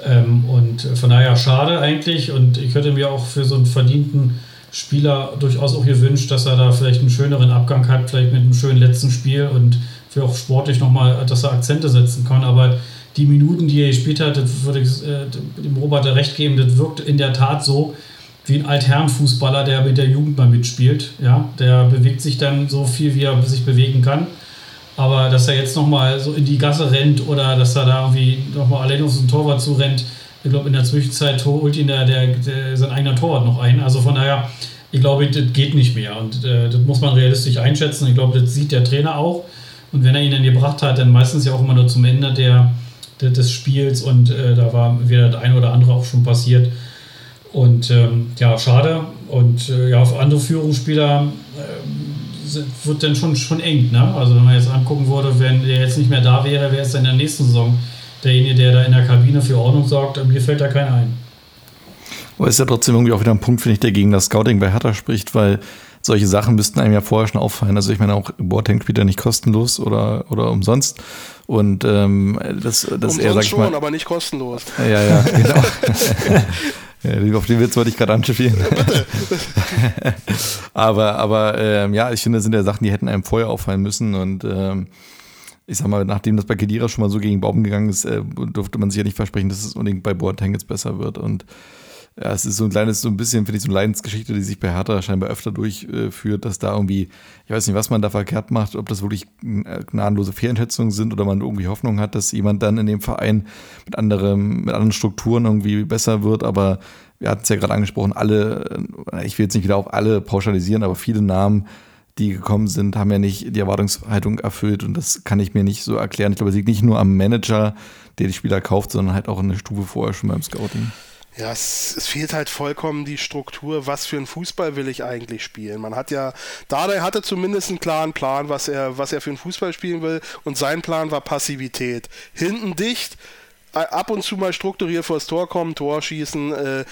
Ähm, und von daher schade eigentlich. Und ich hätte mir auch für so einen verdienten Spieler durchaus auch gewünscht, dass er da vielleicht einen schöneren Abgang hat, vielleicht mit einem schönen letzten Spiel und für auch sportlich nochmal, dass er Akzente setzen kann. Aber die Minuten, die er gespielt hat, das würde ich äh, dem Robert recht geben, das wirkt in der Tat so wie ein Altherrenfußballer, der mit der Jugend mal mitspielt. Ja? Der bewegt sich dann so viel, wie er sich bewegen kann. Aber dass er jetzt nochmal so in die Gasse rennt oder dass er da irgendwie nochmal allein auf so ein Torwart zurennt, ich glaube, in der Zwischenzeit holt ihn der, der, der, sein eigener Torwart noch ein. Also von daher, ich glaube, das geht nicht mehr. Und äh, das muss man realistisch einschätzen. Ich glaube, das sieht der Trainer auch. Und wenn er ihn dann gebracht hat, dann meistens ja auch immer nur zum Ende der, der des Spiels und äh, da war wieder das eine oder andere auch schon passiert. Und ähm, ja, schade. Und äh, ja, auf andere Führungsspieler äh, wird dann schon, schon eng. Ne? Also wenn man jetzt angucken würde, wenn der jetzt nicht mehr da wäre, wäre es dann in der nächsten Saison derjenige, der da in der Kabine für Ordnung sorgt. Mir fällt da keiner ein. Aber ist ja trotzdem irgendwie auch wieder ein Punkt, finde ich, der gegen das Scouting bei Hertha spricht, weil solche Sachen müssten einem ja vorher schon auffallen. Also ich meine auch, Boateng spielt ja nicht kostenlos oder, oder umsonst. Und ähm, das, das umsonst eher, sag ich mal, schon, aber nicht kostenlos. Ja, ja, genau. Ja, auf den Witz wollte ich gerade anspielen. aber aber ähm, ja, ich finde, das sind ja Sachen, die hätten einem vorher auffallen müssen. Und ähm, ich sag mal, nachdem das bei Kedira schon mal so gegen Baum gegangen ist, äh, durfte man sich ja nicht versprechen, dass es unbedingt bei Boateng jetzt besser wird. Und ja, es ist so ein kleines, so ein bisschen, finde ich, so eine Leidensgeschichte, die sich bei Hertha scheinbar öfter durchführt, dass da irgendwie, ich weiß nicht, was man da verkehrt macht, ob das wirklich äh, gnadenlose Fehleinschätzungen sind oder man irgendwie Hoffnung hat, dass jemand dann in dem Verein mit anderem, mit anderen Strukturen irgendwie besser wird, aber wir hatten es ja gerade angesprochen, alle, äh, ich will jetzt nicht wieder auf alle pauschalisieren, aber viele Namen, die gekommen sind, haben ja nicht die Erwartungshaltung erfüllt und das kann ich mir nicht so erklären. Ich glaube, es liegt nicht nur am Manager, der die Spieler kauft, sondern halt auch eine Stufe vorher schon beim Scouting. Ja, es, es, fehlt halt vollkommen die Struktur, was für einen Fußball will ich eigentlich spielen. Man hat ja, Dardai hatte zumindest einen klaren Plan, was er, was er für einen Fußball spielen will und sein Plan war Passivität. Hinten dicht, ab und zu mal strukturiert vors Tor kommen, Tor schießen, äh,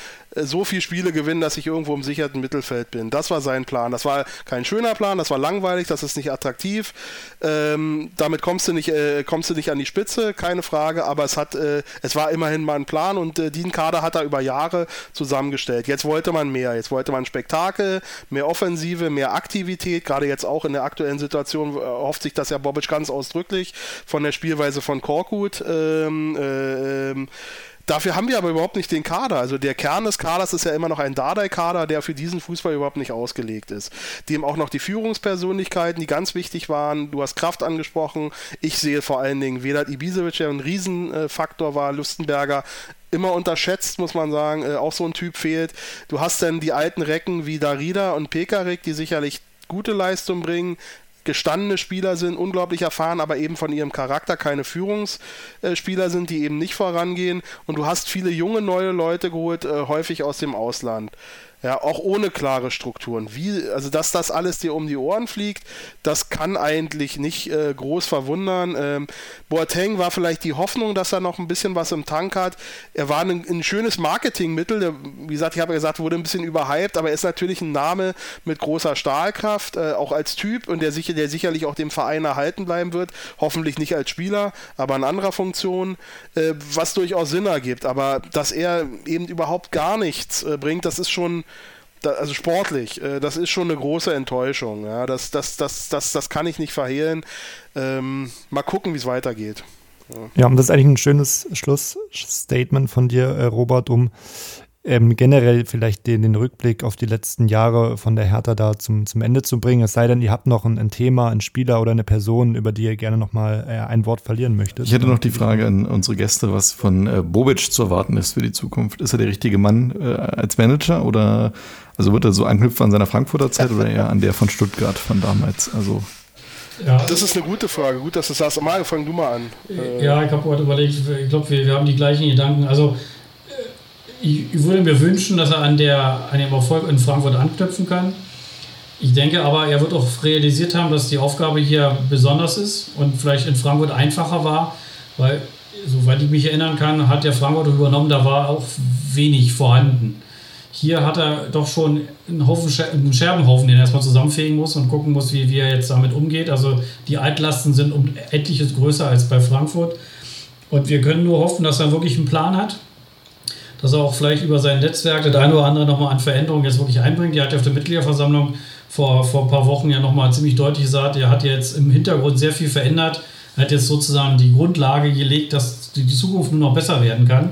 so viele Spiele gewinnen, dass ich irgendwo im sicherten Mittelfeld bin. Das war sein Plan. Das war kein schöner Plan, das war langweilig, das ist nicht attraktiv. Ähm, damit kommst du nicht, äh, kommst du nicht an die Spitze, keine Frage, aber es hat, äh, es war immerhin mal ein Plan und äh, den Kader hat er über Jahre zusammengestellt. Jetzt wollte man mehr, jetzt wollte man Spektakel, mehr Offensive, mehr Aktivität, gerade jetzt auch in der aktuellen Situation äh, hofft sich das ja Bobic ganz ausdrücklich von der Spielweise von Korkut. Ähm, äh, ähm, Dafür haben wir aber überhaupt nicht den Kader. Also der Kern des Kaders ist ja immer noch ein Dardai-Kader, der für diesen Fußball überhaupt nicht ausgelegt ist. Dem auch noch die Führungspersönlichkeiten, die ganz wichtig waren. Du hast Kraft angesprochen. Ich sehe vor allen Dingen Vedat Ibisevic, der ein Riesenfaktor war. Lustenberger immer unterschätzt, muss man sagen. Äh, auch so ein Typ fehlt. Du hast dann die alten Recken wie Darida und Pekarik, die sicherlich gute Leistung bringen gestandene Spieler sind, unglaublich erfahren, aber eben von ihrem Charakter keine Führungsspieler sind, die eben nicht vorangehen. Und du hast viele junge, neue Leute geholt, äh, häufig aus dem Ausland. Ja, auch ohne klare Strukturen. Wie, also, dass das alles dir um die Ohren fliegt, das kann eigentlich nicht äh, groß verwundern. Ähm, Boateng war vielleicht die Hoffnung, dass er noch ein bisschen was im Tank hat. Er war ein, ein schönes Marketingmittel. Der, wie gesagt, ich habe ja gesagt, wurde ein bisschen überhyped, aber er ist natürlich ein Name mit großer Stahlkraft, äh, auch als Typ und der, sicher, der sicherlich auch dem Verein erhalten bleiben wird. Hoffentlich nicht als Spieler, aber in anderer Funktion, äh, was durchaus Sinn ergibt. Aber dass er eben überhaupt gar nichts äh, bringt, das ist schon da, also sportlich, äh, das ist schon eine große Enttäuschung. Ja? Das, das, das, das, das kann ich nicht verhehlen. Ähm, mal gucken, wie es weitergeht. Ja. ja, und das ist eigentlich ein schönes Schlussstatement von dir, äh, Robert, um ähm, generell vielleicht den, den Rückblick auf die letzten Jahre von der Hertha da zum, zum Ende zu bringen. Es sei denn, ihr habt noch ein, ein Thema, einen Spieler oder eine Person, über die ihr gerne nochmal äh, ein Wort verlieren möchtet. Ich hätte noch die Frage an unsere Gäste, was von äh, Bobic zu erwarten ist für die Zukunft. Ist er der richtige Mann äh, als Manager oder also wird er so anknüpfen an seiner Frankfurter Zeit oder eher an der von Stuttgart von damals? Also ja. Das ist eine gute Frage. Gut, dass du sagst. Mal, fang du mal an. Ja, ich habe heute überlegt, ich glaube, wir, wir haben die gleichen Gedanken. Also ich würde mir wünschen, dass er an, der, an dem Erfolg in Frankfurt anknüpfen kann. Ich denke aber, er wird auch realisiert haben, dass die Aufgabe hier besonders ist und vielleicht in Frankfurt einfacher war, weil, soweit ich mich erinnern kann, hat der Frankfurt übernommen, da war auch wenig vorhanden. Hier hat er doch schon einen, Haufen, einen Scherbenhaufen, den er erstmal zusammenfegen muss und gucken muss, wie, wie er jetzt damit umgeht. Also die Altlasten sind um etliches größer als bei Frankfurt. Und wir können nur hoffen, dass er wirklich einen Plan hat dass er auch vielleicht über sein Netzwerk das eine oder andere nochmal an Veränderungen jetzt wirklich einbringt. Er hat ja auf der Mitgliederversammlung vor, vor ein paar Wochen ja nochmal ziemlich deutlich gesagt, er hat jetzt im Hintergrund sehr viel verändert. Er hat jetzt sozusagen die Grundlage gelegt, dass die Zukunft nur noch besser werden kann.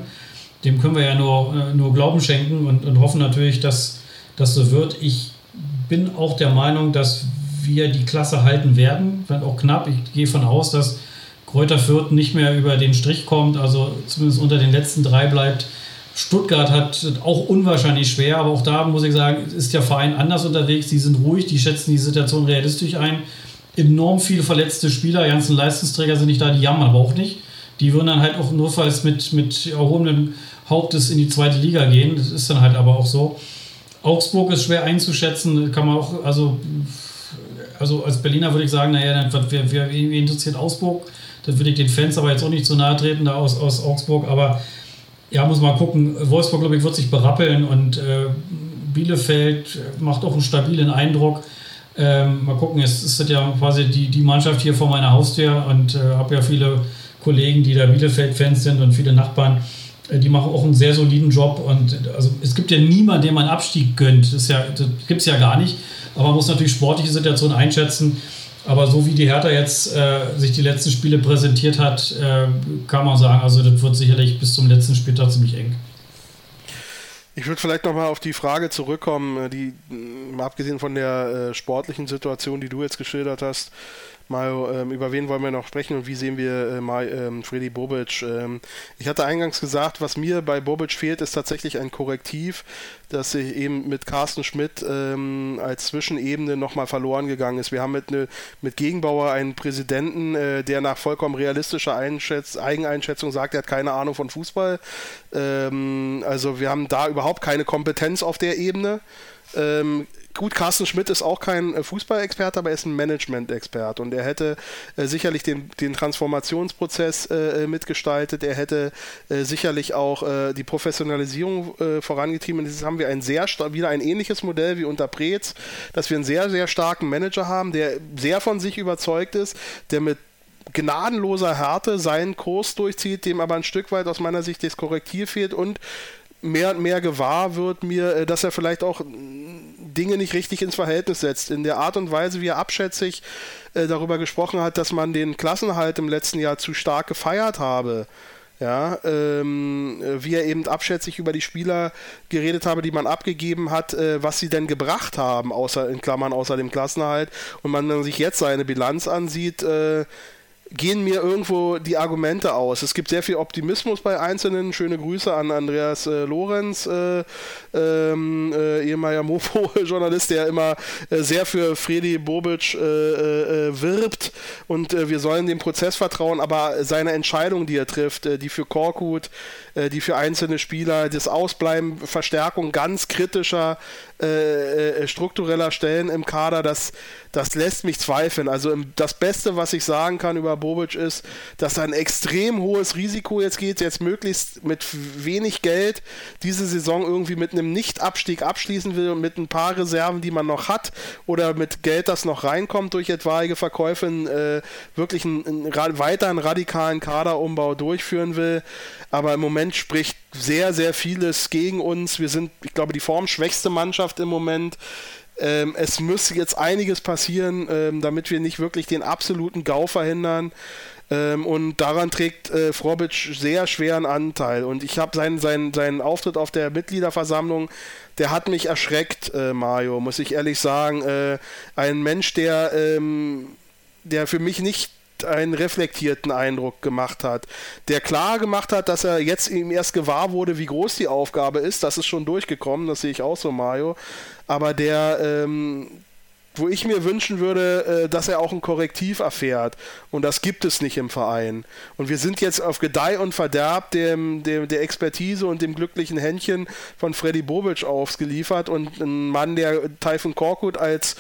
Dem können wir ja nur, äh, nur Glauben schenken und, und hoffen natürlich, dass das so wird. Ich bin auch der Meinung, dass wir die Klasse halten werden, wenn auch knapp. Ich gehe von aus, dass Kräuter Fürth nicht mehr über den Strich kommt, also zumindest unter den letzten drei bleibt. Stuttgart hat auch unwahrscheinlich schwer, aber auch da muss ich sagen, ist der Verein anders unterwegs. Die sind ruhig, die schätzen die Situation realistisch ein. enorm viele verletzte Spieler, ganzen Leistungsträger sind nicht da, die jammern aber auch nicht. Die würden dann halt auch notfalls mit, mit erhobenem Hauptes in die zweite Liga gehen. Das ist dann halt aber auch so. Augsburg ist schwer einzuschätzen, kann man auch, also, also als Berliner würde ich sagen, naja, dann, wer, wer, wer interessiert Augsburg? Das würde ich den Fans aber jetzt auch nicht zu nahe treten, da aus, aus Augsburg, aber ja, muss mal gucken. Wolfsburg, glaube ich, wird sich berappeln und äh, Bielefeld macht auch einen stabilen Eindruck. Ähm, mal gucken, es ist ja quasi die, die Mannschaft hier vor meiner Haustür und äh, habe ja viele Kollegen, die da Bielefeld-Fans sind und viele Nachbarn. Äh, die machen auch einen sehr soliden Job und also es gibt ja niemanden, dem man Abstieg gönnt. Das, ja, das gibt es ja gar nicht. Aber man muss natürlich sportliche Situation einschätzen. Aber so wie die Hertha jetzt äh, sich die letzten Spiele präsentiert hat, äh, kann man sagen, also das wird sicherlich bis zum letzten Spieltag ziemlich eng. Ich würde vielleicht nochmal auf die Frage zurückkommen, äh, die, mal abgesehen von der äh, sportlichen Situation, die du jetzt geschildert hast, Mario, ähm, über wen wollen wir noch sprechen und wie sehen wir äh, mal ähm, Freddy Bobic? Ähm, ich hatte eingangs gesagt, was mir bei Bobic fehlt, ist tatsächlich ein Korrektiv, das sich eben mit Carsten Schmidt ähm, als Zwischenebene nochmal verloren gegangen ist. Wir haben mit, ne, mit Gegenbauer einen Präsidenten, äh, der nach vollkommen realistischer Einschätz Eigeneinschätzung sagt, er hat keine Ahnung von Fußball. Ähm, also wir haben da überhaupt keine Kompetenz auf der Ebene. Ähm, gut, Carsten Schmidt ist auch kein äh, Fußballexperte, aber er ist ein Management-Experte und er hätte äh, sicherlich den, den Transformationsprozess äh, äh mitgestaltet, er hätte äh, sicherlich auch äh, die Professionalisierung vorangetrieben. Und jetzt haben wir ein sehr wieder ein ähnliches Modell wie unter Preetz, dass wir einen sehr, sehr starken Manager haben, der sehr von sich überzeugt ist, der mit gnadenloser Härte seinen Kurs durchzieht, dem aber ein Stück weit aus meiner Sicht das Korrektiv fehlt und mehr und mehr gewahr wird mir, äh, dass er vielleicht auch Dinge nicht richtig ins Verhältnis setzt. In der Art und Weise, wie er abschätzig äh, darüber gesprochen hat, dass man den Klassenhalt im letzten Jahr zu stark gefeiert habe. Ja, ähm, wie er eben abschätzig über die Spieler geredet habe, die man abgegeben hat, äh, was sie denn gebracht haben, außer in Klammern außer dem Klassenhalt. Und man sich jetzt seine Bilanz ansieht, äh, gehen mir irgendwo die Argumente aus. Es gibt sehr viel Optimismus bei Einzelnen. Schöne Grüße an Andreas äh, Lorenz, äh, ähm, äh, ehemaliger Mofo-Journalist, der immer äh, sehr für Fredi Bobic äh, äh, wirbt und wir sollen dem Prozess vertrauen, aber seine Entscheidung, die er trifft, die für Korkut, die für einzelne Spieler, das Ausbleiben, Verstärkung ganz kritischer struktureller Stellen im Kader, das, das lässt mich zweifeln. Also das Beste, was ich sagen kann über Bobic ist, dass er ein extrem hohes Risiko jetzt geht, jetzt möglichst mit wenig Geld diese Saison irgendwie mit einem Nicht-Abstieg abschließen will und mit ein paar Reserven, die man noch hat oder mit Geld, das noch reinkommt durch etwaige Verkäufe, äh, wirklich einen, einen weiteren radikalen Kaderumbau durchführen will. Aber im Moment spricht sehr, sehr vieles gegen uns. Wir sind, ich glaube, die formschwächste Mannschaft im Moment. Ähm, es müsste jetzt einiges passieren, ähm, damit wir nicht wirklich den absoluten GAU verhindern. Ähm, und daran trägt äh, Frobic sehr schweren Anteil. Und ich habe seinen, seinen, seinen Auftritt auf der Mitgliederversammlung, der hat mich erschreckt, äh, Mario, muss ich ehrlich sagen. Äh, ein Mensch, der, ähm, der für mich nicht einen reflektierten Eindruck gemacht hat, der klar gemacht hat, dass er jetzt ihm erst gewahr wurde, wie groß die Aufgabe ist. Das ist schon durchgekommen, das sehe ich auch so, Mario. Aber der, ähm, wo ich mir wünschen würde, äh, dass er auch ein Korrektiv erfährt. Und das gibt es nicht im Verein. Und wir sind jetzt auf Gedeih und Verderb dem, dem, der Expertise und dem glücklichen Händchen von Freddy Bobic ausgeliefert. Und ein Mann, der Typhon Korkut als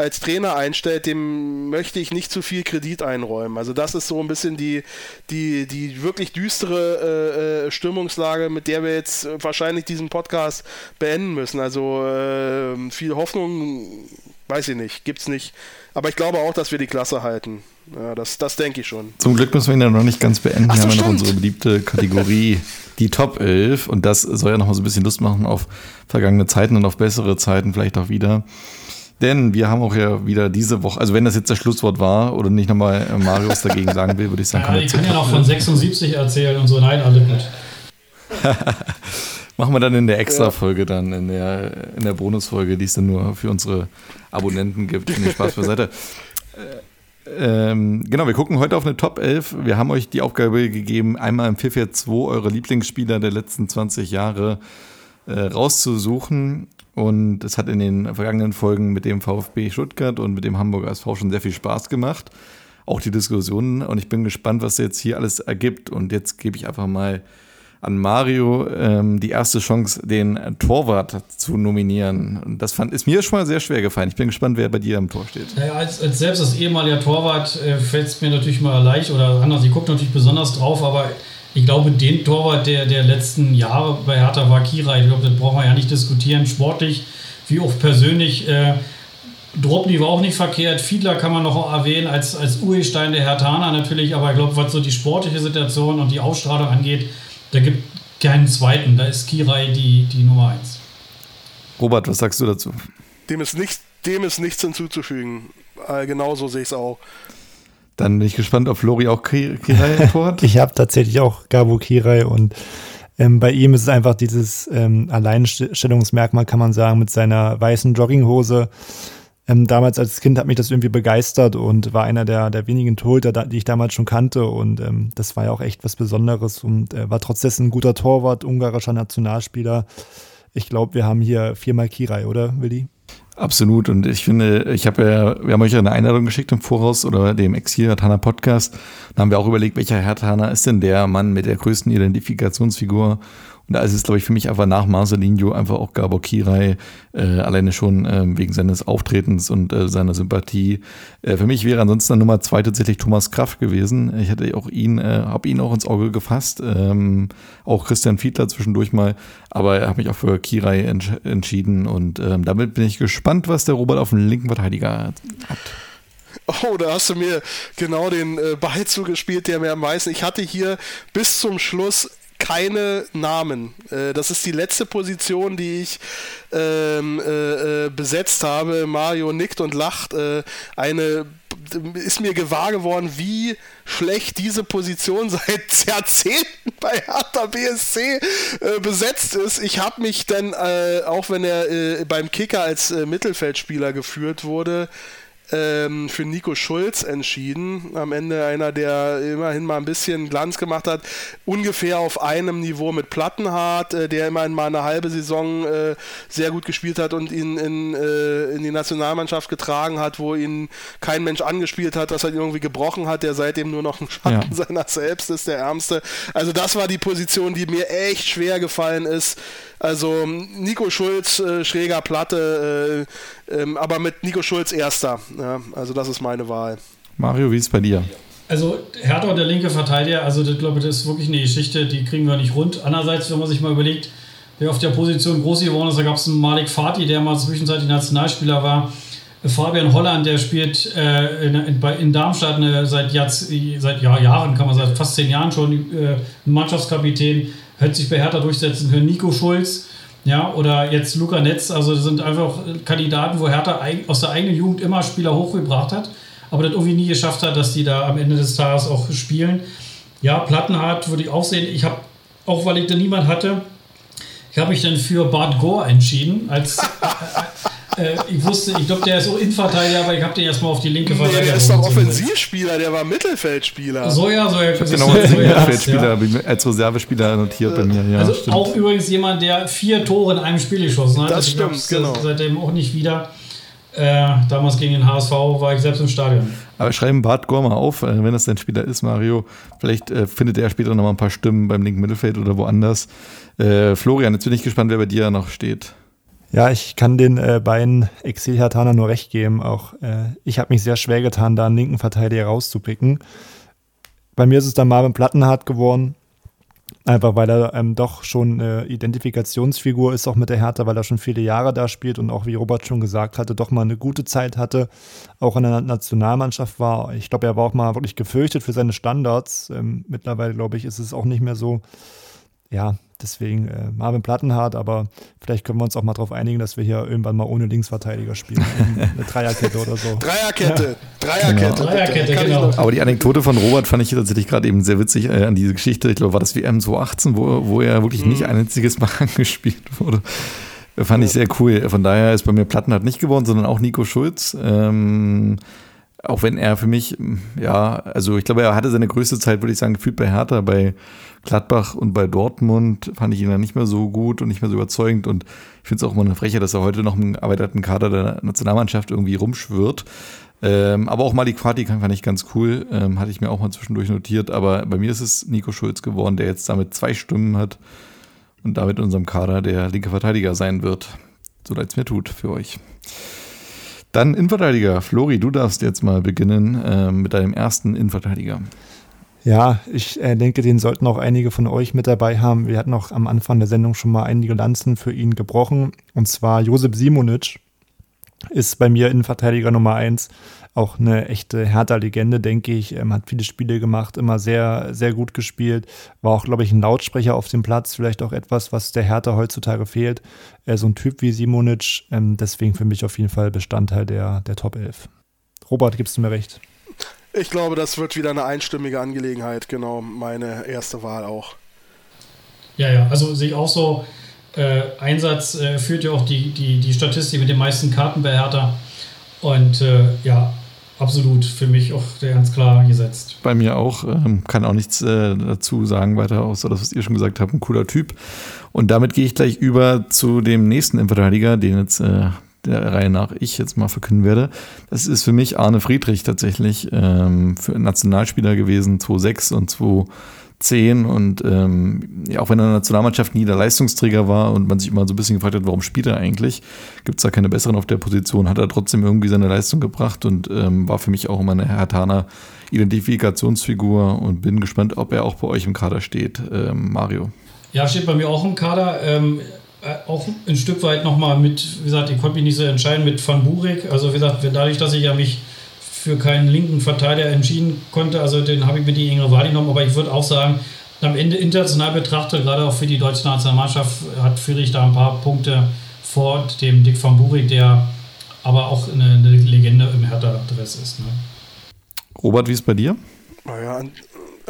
als Trainer einstellt, dem möchte ich nicht zu viel Kredit einräumen. Also das ist so ein bisschen die, die, die wirklich düstere äh, äh Stimmungslage, mit der wir jetzt wahrscheinlich diesen Podcast beenden müssen. Also äh, viel Hoffnung, weiß ich nicht, gibt es nicht. Aber ich glaube auch, dass wir die Klasse halten. Ja, das, das denke ich schon. Zum Glück müssen wir ihn ja noch nicht ganz beenden. Ach, wir haben ja noch unsere beliebte Kategorie, die Top 11. Und das soll ja noch mal so ein bisschen Lust machen auf vergangene Zeiten und auf bessere Zeiten vielleicht auch wieder. Denn wir haben auch ja wieder diese Woche, also wenn das jetzt das Schlusswort war oder nicht nochmal äh, Marius dagegen sagen will, würde ich sagen. Ja, ich kann ja noch von 76 erzählen und so. Nein, alle gut. Machen wir dann in der Extra-Folge, dann in der, in der Bonusfolge, die es dann nur für unsere Abonnenten gibt. Nee, Spaß beiseite. Äh, ähm, genau, wir gucken heute auf eine Top 11. Wir haben euch die Aufgabe gegeben, einmal im 442 eure Lieblingsspieler der letzten 20 Jahre äh, rauszusuchen Und es hat in den vergangenen Folgen mit dem VfB Stuttgart und mit dem Hamburger SV schon sehr viel Spaß gemacht. Auch die Diskussionen. Und ich bin gespannt, was jetzt hier alles ergibt. Und jetzt gebe ich einfach mal an Mario ähm, die erste Chance, den Torwart zu nominieren. Und das fand, ist mir schon mal sehr schwer gefallen. Ich bin gespannt, wer bei dir am Tor steht. Naja, als, als selbst als ehemaliger Torwart äh, fällt es mir natürlich mal leicht oder anders. Ich gucke natürlich besonders drauf, aber ich glaube, den Torwart der, der letzten Jahre bei Hertha war Kira. Ich glaube, das brauchen wir ja nicht diskutieren. Sportlich wie auch persönlich. Äh, Drobny war auch nicht verkehrt. Fiedler kann man noch erwähnen als, als Urstein der Hertaner natürlich. Aber ich glaube, was so die sportliche Situation und die Ausstrahlung angeht, da gibt keinen zweiten. Da ist Kirai die, die Nummer eins. Robert, was sagst du dazu? Dem ist, nicht, dem ist nichts hinzuzufügen. Äh, genauso sehe ich es auch. Dann bin ich gespannt, ob Flori auch Kirai hat. ich habe tatsächlich auch Gabo Kirai und ähm, bei ihm ist es einfach dieses ähm, Alleinstellungsmerkmal, kann man sagen, mit seiner weißen Jogginghose ähm, damals als Kind hat mich das irgendwie begeistert und war einer der, der wenigen Torhüter, die ich damals schon kannte. Und ähm, das war ja auch echt was Besonderes und äh, war trotzdem ein guter Torwart, ungarischer Nationalspieler. Ich glaube, wir haben hier viermal Kirai, oder, Willi? Absolut. Und ich finde, ich habe ja, wir haben euch eine Einladung geschickt im Voraus oder dem Exil-Hatana Podcast. Da haben wir auch überlegt, welcher Hertana ist denn der Mann mit der größten Identifikationsfigur da ist es, glaube ich, für mich einfach nach Marcelinho einfach auch Gabor Kirai, äh, alleine schon äh, wegen seines Auftretens und äh, seiner Sympathie. Äh, für mich wäre ansonsten Nummer zwei tatsächlich Thomas Kraft gewesen. Ich hätte auch ihn, äh, habe ihn auch ins Auge gefasst. Ähm, auch Christian Fiedler zwischendurch mal. Aber er hat mich auch für Kirai entsch entschieden. Und ähm, damit bin ich gespannt, was der Robert auf dem linken Verteidiger hat. Oh, da hast du mir genau den äh, Ball zugespielt, der mir am meisten. Ich hatte hier bis zum Schluss keine Namen. Äh, das ist die letzte Position, die ich ähm, äh, äh, besetzt habe. Mario nickt und lacht. Äh, eine ist mir gewahr geworden, wie schlecht diese Position seit Jahrzehnten bei Hertha BSC äh, besetzt ist. Ich habe mich dann, äh, auch wenn er beim Kicker als Mittelfeldspieler geführt wurde, ähm, für Nico Schulz entschieden. Am Ende einer, der immerhin mal ein bisschen Glanz gemacht hat. Ungefähr auf einem Niveau mit Plattenhardt, äh, der immerhin mal eine halbe Saison äh, sehr gut gespielt hat und ihn in, äh, in die Nationalmannschaft getragen hat, wo ihn kein Mensch angespielt hat, dass er ihn irgendwie gebrochen hat, der seitdem nur noch ein Schatten ja. seiner selbst ist, der Ärmste. Also das war die Position, die mir echt schwer gefallen ist. Also Nico Schulz, äh, schräger Platte, äh, ähm, aber mit Nico Schulz erster. Ja, also das ist meine Wahl. Mario, wie ist es bei dir? Also Hertha und der linke Verteidiger, also ich glaube, das ist wirklich eine Geschichte, die kriegen wir nicht rund. Andererseits, wenn man sich mal überlegt, wer auf der Position groß geworden ist, da gab es einen Malik Fatih, der mal zwischenzeitlich Nationalspieler war. Fabian Holland, der spielt äh, in, in, in, Darmstadt eine, seit, Jahr, seit ja, Jahren, kann man sagen, fast zehn Jahren schon äh, Mannschaftskapitän hätte sich bei Hertha durchsetzen können. Nico Schulz, ja, oder jetzt Luca Netz, also das sind einfach Kandidaten, wo Hertha aus der eigenen Jugend immer Spieler hochgebracht hat, aber das irgendwie nie geschafft hat, dass die da am Ende des Tages auch spielen. Ja, Plattenhardt würde ich auch sehen. Ich habe, auch weil ich da niemand hatte, ich habe mich dann für Bart Gore entschieden, als, Äh, ich wusste, ich glaube, der ist auch Innenverteidiger, aber ich habe den erstmal auf die linke Verteidiger. Nee, der ist doch Offensivspieler, der war Mittelfeldspieler. So ja, so ja. Genau, als Mittelfeldspieler, ja. als Reservespieler notiert bei mir. Ja, also stimmt. auch übrigens jemand, der vier Tore in einem Spiel geschossen hat. Das also stimmt, genau. Seitdem auch nicht wieder. Äh, damals gegen den HSV war ich selbst im Stadion. Aber schreiben Bart Gorma auf, äh, wenn das dein Spieler ist, Mario. Vielleicht äh, findet er später noch mal ein paar Stimmen beim linken Mittelfeld oder woanders. Äh, Florian, jetzt bin ich gespannt, wer bei dir noch steht. Ja, ich kann den äh, beiden Exil-Hertaner nur recht geben. Auch äh, ich habe mich sehr schwer getan, da einen linken Verteidiger rauszupicken. Bei mir ist es dann Marvin Plattenhardt geworden. Einfach weil er ähm, doch schon eine Identifikationsfigur ist, auch mit der Hertha, weil er schon viele Jahre da spielt und auch, wie Robert schon gesagt hatte, doch mal eine gute Zeit hatte, auch in der Nationalmannschaft war. Ich glaube, er war auch mal wirklich gefürchtet für seine Standards. Ähm, mittlerweile, glaube ich, ist es auch nicht mehr so. Ja, Deswegen äh, Marvin Plattenhardt, aber vielleicht können wir uns auch mal darauf einigen, dass wir hier irgendwann mal ohne Linksverteidiger spielen. Eine Dreierkette oder so. Dreierkette, ja. Dreierkette. Genau. Dreierkette, genau. Aber die Anekdote von Robert fand ich tatsächlich gerade eben sehr witzig äh, an diese Geschichte. Ich glaube, war das WM 2018, wo, wo er wirklich mhm. nicht ein einziges Mal angespielt wurde. Fand ich sehr cool. Von daher ist bei mir Plattenhardt nicht geworden, sondern auch Nico Schulz. Ähm, auch wenn er für mich, ja, also ich glaube, er hatte seine größte Zeit, würde ich sagen, gefühlt bei Hertha, bei Gladbach und bei Dortmund fand ich ihn dann nicht mehr so gut und nicht mehr so überzeugend. Und ich finde es auch immer eine Freche, dass er heute noch im erweiterten Kader der Nationalmannschaft irgendwie rumschwirrt. Ähm, aber auch Malik Fatih fand ich ganz cool, ähm, hatte ich mir auch mal zwischendurch notiert. Aber bei mir ist es Nico Schulz geworden, der jetzt damit zwei Stimmen hat und damit in unserem Kader der linke Verteidiger sein wird. So leid es mir tut für euch. Dann Innenverteidiger. Flori, du darfst jetzt mal beginnen äh, mit deinem ersten Innenverteidiger. Ja, ich äh, denke, den sollten auch einige von euch mit dabei haben. Wir hatten auch am Anfang der Sendung schon mal einige Lanzen für ihn gebrochen. Und zwar Josep Simonic ist bei mir Innenverteidiger Nummer eins auch eine echte Hertha-Legende, denke ich. Ähm, hat viele Spiele gemacht, immer sehr, sehr gut gespielt. War auch, glaube ich, ein Lautsprecher auf dem Platz. Vielleicht auch etwas, was der Hertha heutzutage fehlt. Äh, so ein Typ wie Simonic. Ähm, deswegen für mich auf jeden Fall Bestandteil der, der Top 11. Robert, gibst du mir recht? Ich glaube, das wird wieder eine einstimmige Angelegenheit. Genau, meine erste Wahl auch. Ja, ja, also sehe ich auch so. Äh, Einsatz äh, führt ja auch die, die, die Statistik mit den meisten Karten bei Hertha. Und äh, ja, absolut für mich auch ganz klar gesetzt. Bei mir auch. Ähm, kann auch nichts äh, dazu sagen weiter, außer das, was ihr schon gesagt habt. Ein cooler Typ. Und damit gehe ich gleich über zu dem nächsten Innenverteidiger, den jetzt äh, der Reihe nach ich jetzt mal verkünden werde. Das ist für mich Arne Friedrich tatsächlich. Ähm, für Nationalspieler gewesen, 2006 und 2007 10 und ähm, ja, auch wenn er in der Nationalmannschaft nie der Leistungsträger war und man sich immer so ein bisschen gefragt hat, warum spielt er eigentlich, gibt es da keine besseren auf der Position, hat er trotzdem irgendwie seine Leistung gebracht und ähm, war für mich auch immer eine Hertaner Identifikationsfigur und bin gespannt, ob er auch bei euch im Kader steht, ähm, Mario. Ja, steht bei mir auch im Kader. Ähm, äh, auch ein Stück weit nochmal mit, wie gesagt, ich konnte mich nicht so entscheiden mit Van Burik. Also wie gesagt, dadurch, dass ich ja mich für keinen linken Verteidiger entschieden konnte. Also den habe ich mit die engere Wahl genommen. Aber ich würde auch sagen, am Ende international betrachtet, gerade auch für die deutsche Nationalmannschaft, hat Friedrich da ein paar Punkte vor dem Dick van Burik, der aber auch eine, eine Legende im Hertha-Dress ist. Ne? Robert, wie ist es bei dir? Naja,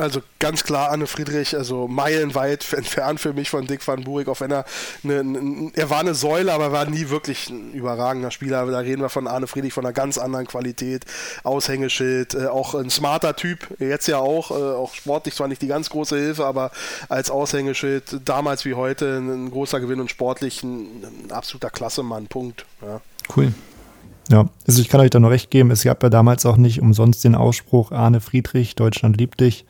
also ganz klar Anne Friedrich, also meilenweit entfernt für mich von Dick van Burik, auch wenn er eine, eine, er war eine Säule, aber war nie wirklich ein überragender Spieler. Da reden wir von Arne Friedrich von einer ganz anderen Qualität, Aushängeschild, äh, auch ein smarter Typ, jetzt ja auch, äh, auch sportlich zwar nicht die ganz große Hilfe, aber als Aushängeschild damals wie heute ein, großer Gewinn und sportlich ein, ein absoluter Klassemann, Punkt. Ja. Cool. Ja, also ich kann euch da nur recht geben, es gab ja damals auch nicht umsonst den Ausspruch Arne Friedrich, Deutschland liebt dich.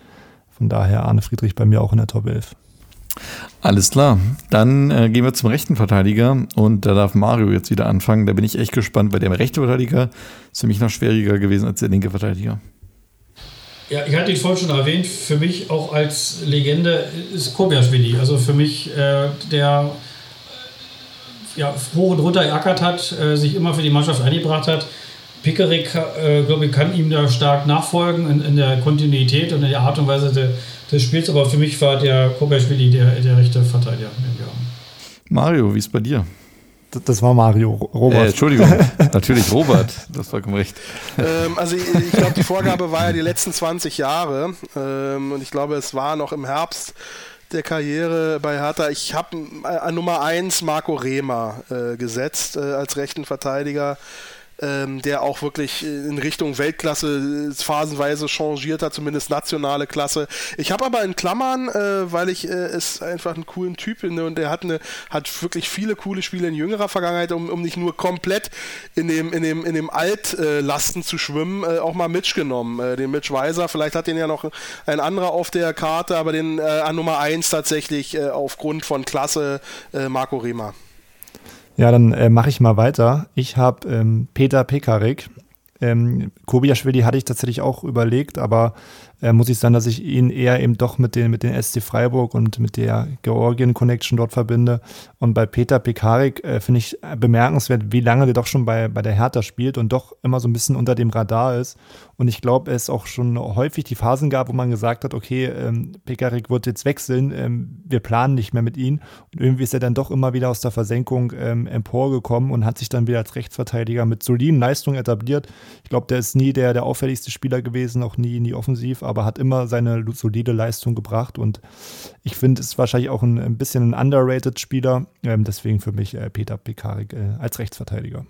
Von daher Arne Friedrich bei mir auch in der Top 11. Alles klar. Dann äh, gehen wir zum rechten Verteidiger und da darf Mario jetzt wieder anfangen. Da bin ich echt gespannt, weil der rechte Verteidiger ist für mich noch schwieriger gewesen als der linke Verteidiger. Ja, ich hatte ihn vorhin schon erwähnt, für mich auch als Legende ist Kobiaschwili. Also für mich, äh, der ja, hoch und runter geackert hat, äh, sich immer für die Mannschaft eingebracht hat Pickerick, äh, glaube ich, kann ihm da stark nachfolgen in, in, der Kontinuität und in der Art und Weise de, des Spiels. Aber für mich war der Koberschwili der, der rechte Verteidiger. Mario, wie ist bei dir? Das, war Mario, Robert. Äh, Entschuldigung, natürlich Robert, das vollkommen recht. Ähm, also ich, ich glaube, die Vorgabe war ja die letzten 20 Jahre ähm, und ich glaube, es war noch im Herbst der Karriere bei Hertha. Ich habe an Nummer 1 Marco Rehmer äh, gesetzt äh, als rechten Verteidiger ähm, der auch wirklich in Richtung Weltklasse phasenweise changiert hat, zumindest nationale Klasse. Ich habe aber in Klammern, äh, weil ich äh, es einfach einen coolen Typ finde und der hat eine, hat wirklich viele coole Spiele in jüngerer Vergangenheit, um, um nicht nur komplett in dem, in dem, in dem Altlasten äh, zu schwimmen, äh, auch mal Mitch genommen. Äh, den Mitch Weiser, vielleicht hat den ja noch ein anderer auf der Karte, aber den äh, an Nummer 1 tatsächlich aufgrund von Klasse Marco Riemer. Ja, dann äh, mache ich mal weiter. Ich habe ähm, Peter Pekarik. Ähm, Kobiaschwili hatte ich tatsächlich auch überlegt, aber äh, muss ich sagen, dass ich ihn eher eben doch mit den, mit den SC Freiburg und mit der Georgien-Connection dort verbinde. Und bei Peter Pekarik äh, finde ich bemerkenswert, wie lange der doch schon bei, bei der Hertha spielt und doch immer so ein bisschen unter dem Radar ist. Und ich glaube, es auch schon häufig die Phasen gab, wo man gesagt hat, okay, ähm, Pekarik wird jetzt wechseln, ähm, wir planen nicht mehr mit ihm. Und irgendwie ist er dann doch immer wieder aus der Versenkung ähm, emporgekommen und hat sich dann wieder als Rechtsverteidiger mit soliden Leistungen etabliert. Ich glaube, der ist nie der, der auffälligste Spieler gewesen, auch nie, nie offensiv, aber hat immer seine solide Leistung gebracht und ich finde, ist wahrscheinlich auch ein, ein bisschen ein underrated Spieler, ähm, deswegen für mich äh, Peter Pekarik äh, als Rechtsverteidiger.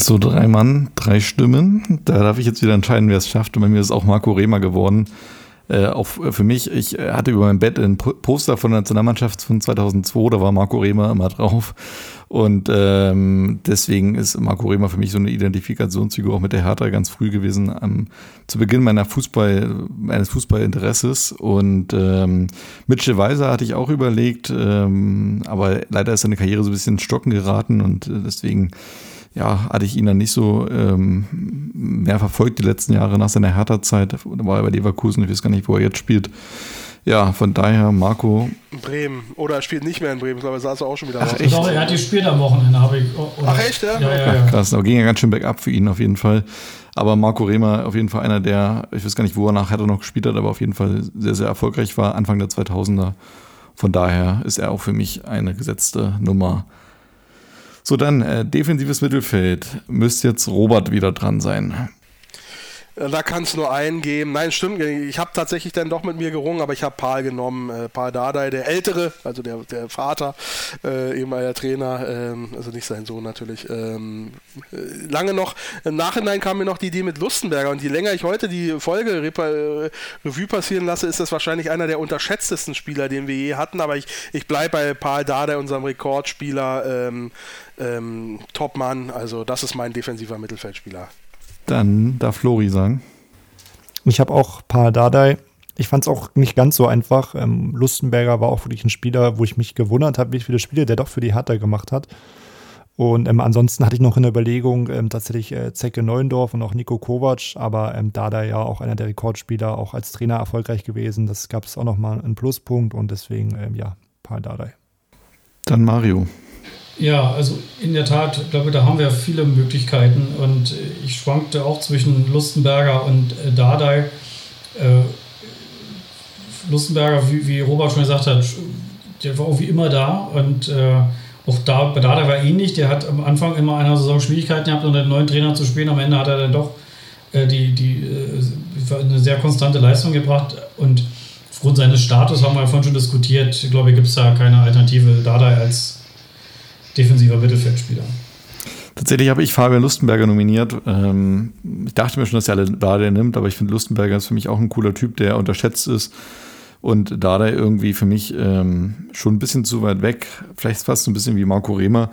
So, drei Mann, drei Stimmen. Da darf ich jetzt wieder entscheiden, wer es schafft. Und bei mir ist auch Marco Rehmer geworden. Äh, auch für mich, ich äh, hatte über mein Bett ein Poster von der Nationalmannschaft von 2002, da war Marco Rehmer immer drauf. Und ähm, deswegen ist Marco Rehmer für mich so eine Identifikationsfigur auch mit der Hertha ganz früh gewesen, am, zu Beginn meiner Fußball, meines Fußballinteresses. Und ähm, Mitchell Weiser hatte ich auch überlegt, ähm, aber leider ist seine Karriere so ein bisschen stocken geraten und äh, deswegen ja, hatte ich ihn dann nicht so ähm, mehr verfolgt die letzten Jahre nach seiner Hertha-Zeit. Da war er bei Leverkusen, ich weiß gar nicht, wo er jetzt spielt. Ja, von daher, Marco. Bremen. Oder er spielt nicht mehr in Bremen. Ich glaube, er saß auch schon wieder Ach, raus. Echt? Doch, er hat gespielt am Wochenende, habe ich. Oder? Ach, echt, ja? Ja, ja, ja. Krass, aber ging ja ganz schön bergab für ihn auf jeden Fall. Aber Marco Rehmer auf jeden Fall einer, der, ich weiß gar nicht, wo er nach Hertha noch gespielt hat, aber auf jeden Fall sehr, sehr erfolgreich war, Anfang der 2000er. Von daher ist er auch für mich eine gesetzte Nummer so, dann äh, defensives Mittelfeld. Müsste jetzt Robert wieder dran sein. Da kann es nur einen geben. Nein, stimmt. Ich habe tatsächlich dann doch mit mir gerungen, aber ich habe Paul genommen. Äh, Paul Dardai, der Ältere, also der, der Vater, äh, ehemaliger Trainer, ähm, also nicht sein Sohn natürlich. Ähm, äh, lange noch, im Nachhinein kam mir noch die Idee mit Lustenberger und je länger ich heute die Folge Re Revue passieren lasse, ist das wahrscheinlich einer der unterschätztesten Spieler, den wir je hatten, aber ich, ich bleibe bei Paul Dardai, unserem Rekordspieler, ähm, ähm, Topmann, also das ist mein defensiver Mittelfeldspieler. Dann darf Flori sagen. Ich habe auch Paar Dardai. Ich fand es auch nicht ganz so einfach. Ähm, Lustenberger war auch wirklich ein Spieler, wo ich mich gewundert habe, wie viele Spiele der doch für die Hertha gemacht hat. Und ähm, ansonsten hatte ich noch in der Überlegung ähm, tatsächlich äh, Zecke Neuendorf und auch Nico Kovac, aber ähm, Dada ja auch einer der Rekordspieler, auch als Trainer erfolgreich gewesen. Das gab es auch nochmal einen Pluspunkt und deswegen, ähm, ja, Paul Dardai. Dann Mario. Ja, also in der Tat, ich glaube, da haben wir viele Möglichkeiten und ich schwankte auch zwischen Lustenberger und äh, Dardai. Äh, Lustenberger, wie, Robert schon gesagt hat, der war auch wie immer da und äh, auch da, bei Dardai war ähnlich. Der hat am Anfang immer einer Saison Schwierigkeiten gehabt, unter den neuen Trainer zu spielen. Am Ende hat er dann doch äh, die, die, äh, eine sehr konstante Leistung gebracht und aufgrund seines Status haben wir vorhin schon diskutiert. Ich glaube, gibt es da keine Alternative Dardai als defensiver Mittelfeldspieler. Tatsächlich habe ich Fabian Lustenberger nominiert. Ähm, ich dachte mir schon, dass er alle Dardai nimmt, aber ich finde Lustenberger ist für mich auch ein cooler Typ, der unterschätzt ist und Dardai irgendwie für mich ähm, schon ein bisschen zu weit weg. Vielleicht fast so ein bisschen wie Marco Rehmer.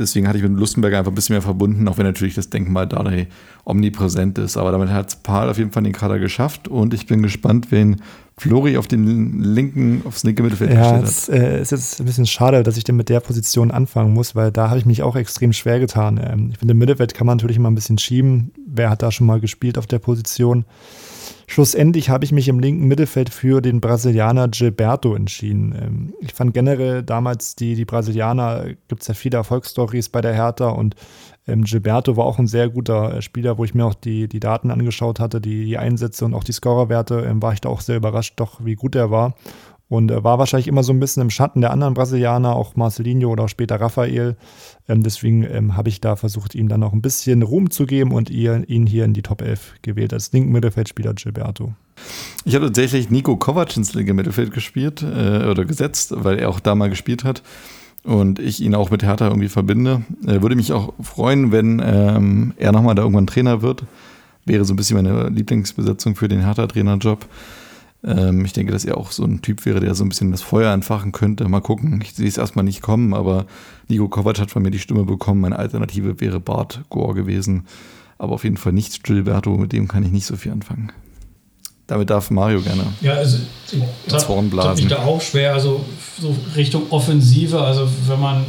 Deswegen hatte ich mit Lustenberger einfach ein bisschen mehr verbunden, auch wenn natürlich das Denkmal Dardai omnipräsent ist. Aber damit hat Paul auf jeden Fall den Kader geschafft und ich bin gespannt, wen Flori auf den linken, aufs linke Mittelfeld ja, gestellt hat. Es äh, ist jetzt ein bisschen schade, dass ich denn mit der Position anfangen muss, weil da habe ich mich auch extrem schwer getan. Ähm, ich finde, im Mittelfeld kann man natürlich immer ein bisschen schieben. Wer hat da schon mal gespielt auf der Position? Schlussendlich habe ich mich im linken Mittelfeld für den Brasilianer Gilberto entschieden. Ähm, ich fand generell damals die, die Brasilianer, gibt es ja viele Erfolgsstories bei der Hertha und ähm, Gilberto war auch ein sehr guter äh, Spieler, wo ich mir auch die, die Daten angeschaut hatte, die, die Einsätze und auch die Scorerwerte, ähm, war ich da auch sehr überrascht, doch wie gut er war. Und äh, war wahrscheinlich immer so ein bisschen im Schatten der anderen Brasilianer, auch Marcelinho oder später Rafael. Ähm, deswegen ähm, habe ich da versucht, ihm dann noch ein bisschen Ruhm zu geben und ihr, ihn hier in die Top 11 gewählt als linken Mittelfeldspieler Gilberto. Ich habe tatsächlich Nico Kovac ins linke Mittelfeld gespielt äh, oder gesetzt, weil er auch da mal gespielt hat und ich ihn auch mit Hertha irgendwie verbinde. Äh, würde mich auch freuen, wenn ähm, er nochmal da irgendwann Trainer wird. Wäre so ein bisschen meine Lieblingsbesetzung für den Hertha-Trainerjob. Ähm, ich denke, dass er auch so ein Typ wäre, der so ein bisschen das Feuer entfachen könnte. Mal gucken. Ich sehe es erstmal nicht kommen, aber Nico Kovac hat von mir die Stimme bekommen. Meine Alternative wäre Bart Gore gewesen. Aber auf jeden Fall nicht Gilberto, mit dem kann ich nicht so viel anfangen. Damit darf Mario gerne. Ja, also ich habe mich da auch schwer, also so Richtung Offensive, also wenn man, äh,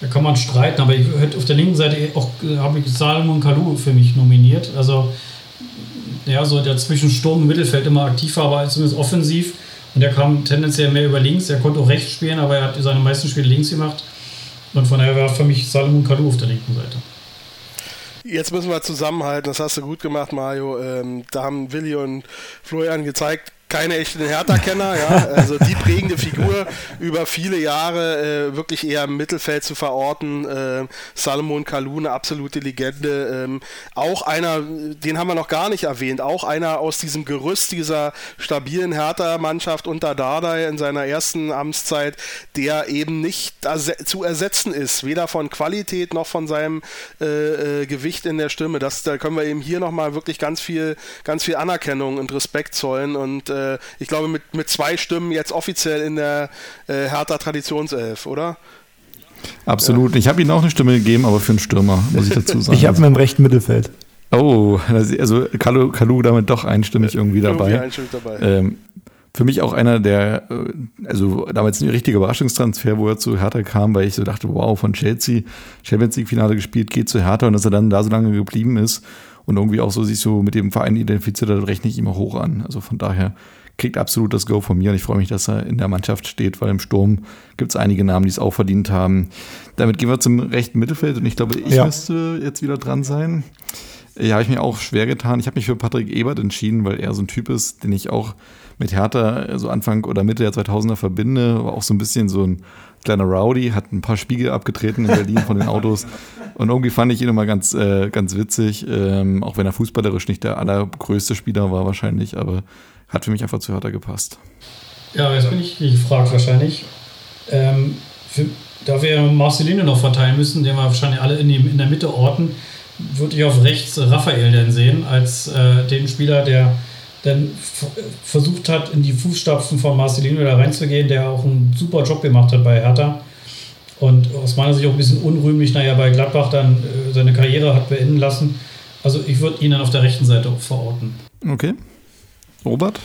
da kann man streiten, aber ich hätte auf der linken Seite auch, habe ich Salomon Kalou für mich nominiert, also ja, so der zwischen Sturm und Mittelfeld immer aktiv war, aber zumindest offensiv und der kam tendenziell mehr über links, er konnte auch rechts spielen, aber er hat seine meisten Spiele links gemacht und von daher war für mich Salomon Kalou auf der linken Seite. Jetzt müssen wir zusammenhalten, das hast du gut gemacht, Mario. Ähm, da haben Willi und Florian gezeigt, keine echten Hertha-Kenner, ja. Also die prägende Figur über viele Jahre äh, wirklich eher im Mittelfeld zu verorten. Äh, Salomon Kalou, eine absolute Legende. Ähm, auch einer, den haben wir noch gar nicht erwähnt, auch einer aus diesem Gerüst dieser stabilen Hertha-Mannschaft unter Dardai in seiner ersten Amtszeit, der eben nicht zu ersetzen ist, weder von Qualität noch von seinem äh, äh, Gewicht in der Stimme. Das, da können wir eben hier nochmal wirklich ganz viel, ganz viel Anerkennung und Respekt zollen und äh, ich glaube, mit, mit zwei Stimmen jetzt offiziell in der äh, Hertha Traditionself, oder? Absolut. Ja. Ich habe ihm auch eine Stimme gegeben, aber für einen Stürmer, muss ich dazu sagen. ich habe ihn im rechten Mittelfeld. Oh, also Kalu, Kalu damit doch einstimmig irgendwie dabei. Irgendwie einstimmig dabei. Ähm, für mich auch einer der, äh, also damals ein richtiger Überraschungstransfer, wo er zu Hertha kam, weil ich so dachte, wow, von Chelsea, Champions League Finale gespielt, geht zu Hertha und dass er dann da so lange geblieben ist und irgendwie auch so sich so mit dem Verein identifiziert hat, rechne ich immer hoch an. Also von daher kriegt absolut das Go von mir und ich freue mich, dass er in der Mannschaft steht, weil im Sturm gibt es einige Namen, die es auch verdient haben. Damit gehen wir zum rechten Mittelfeld und ich glaube, ich ja. müsste jetzt wieder dran sein. Ja, habe ich mir auch schwer getan. Ich habe mich für Patrick Ebert entschieden, weil er so ein Typ ist, den ich auch mit Hertha so Anfang oder Mitte der 2000er verbinde. War auch so ein bisschen so ein kleiner Rowdy, hat ein paar Spiegel abgetreten in Berlin von den Autos. Und irgendwie fand ich ihn immer ganz, äh, ganz witzig, ähm, auch wenn er fußballerisch nicht der allergrößte Spieler war wahrscheinlich, aber hat für mich einfach zu Hertha gepasst. Ja, jetzt bin ich gefragt wahrscheinlich. Ähm, für, da wir Marcelino noch verteilen müssen, den wir wahrscheinlich alle in, die, in der Mitte orten, würde ich auf rechts Raphael denn sehen, als äh, den Spieler, der dann versucht hat, in die Fußstapfen von Marcelino da reinzugehen, der auch einen super Job gemacht hat bei Hertha. Und aus meiner Sicht auch ein bisschen unrühmlich, naja, bei Gladbach dann äh, seine Karriere hat beenden lassen. Also ich würde ihn dann auf der rechten Seite verorten. Okay. Robert?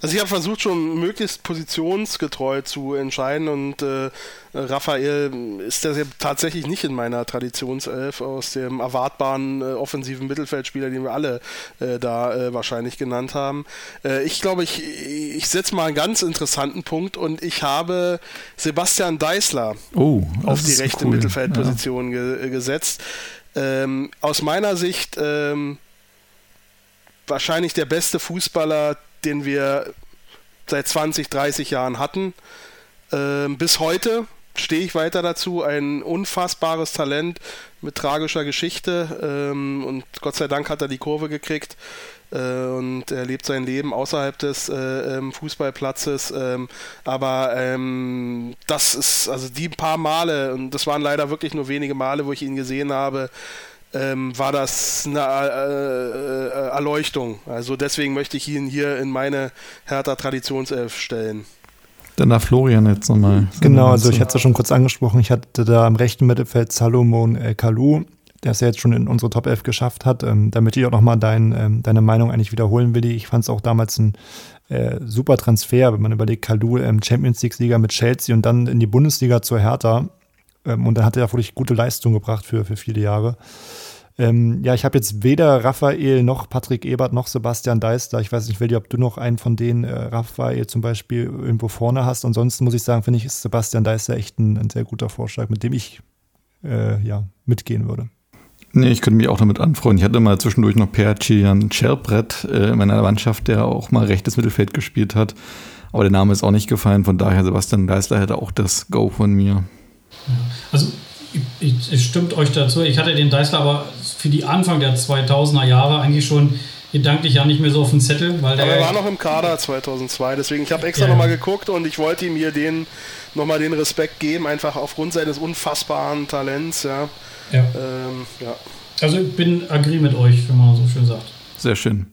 Also ich habe versucht schon möglichst positionsgetreu zu entscheiden und äh, Raphael ist das ja tatsächlich nicht in meiner Traditionself aus dem erwartbaren äh, offensiven Mittelfeldspieler, den wir alle äh, da äh, wahrscheinlich genannt haben. Äh, ich glaube, ich, ich setze mal einen ganz interessanten Punkt und ich habe Sebastian Deißler oh, auf die rechte cool. Mittelfeldposition ja. ge gesetzt. Ähm, aus meiner Sicht ähm, wahrscheinlich der beste Fußballer, den wir seit 20, 30 Jahren hatten. Ähm, bis heute stehe ich weiter dazu. Ein unfassbares Talent mit tragischer Geschichte ähm, und Gott sei Dank hat er die Kurve gekriegt äh, und er lebt sein Leben außerhalb des äh, ähm, Fußballplatzes. Ähm, aber ähm, das ist also die paar Male und das waren leider wirklich nur wenige Male, wo ich ihn gesehen habe ähm, war das eine äh, äh, Erleuchtung. Also deswegen möchte ich ihn hier in meine Hertha Traditionself stellen. Dann darf Florian jetzt nochmal. Genau, also ich hatte es ja schon kurz angesprochen. Ich hatte da im rechten Mittelfeld Salomon äh, Kalou, der es ja jetzt schon in unsere Top 11 geschafft hat. Ähm, damit ich auch nochmal dein, ähm, deine Meinung eigentlich wiederholen will. Ich fand es auch damals ein äh, super Transfer, wenn man überlegt, Kalou ähm, Champions League-Sieger mit Chelsea und dann in die Bundesliga zur Hertha. Ähm, und dann hat er wirklich gute Leistung gebracht für, für viele Jahre. Ähm, ja, ich habe jetzt weder Raphael noch Patrick Ebert noch Sebastian Deister. Ich weiß nicht, Willi, ob du noch einen von denen, äh, Raphael zum Beispiel, irgendwo vorne hast. Ansonsten muss ich sagen, finde ich, ist Sebastian Deister echt ein, ein, sehr guter Vorschlag, mit dem ich äh, ja, mitgehen würde. Nee, ich könnte mich auch damit anfreunden. Ich hatte mal zwischendurch noch Per Cian Scherbrett äh, in meiner Mannschaft, der auch mal rechtes Mittelfeld gespielt hat. Aber der Name ist auch nicht gefallen. Von daher, Sebastian Deister hätte auch das Go von mir. Also ich, ich, stimmt euch dazu. Ich hatte den Deißler aber für die Anfang der 2000er Jahre eigentlich schon gedanklich ja nicht mehr so auf dem Zettel. Weil aber er war noch im Kader 2002, deswegen ich habe extra ja. nochmal geguckt und ich wollte ihm hier den nochmal den Respekt geben, einfach aufgrund seines unfassbaren Talents. Ja. Ja. Ähm, ja. Also ich bin agree mit euch, wenn man so schön sagt. Sehr schön.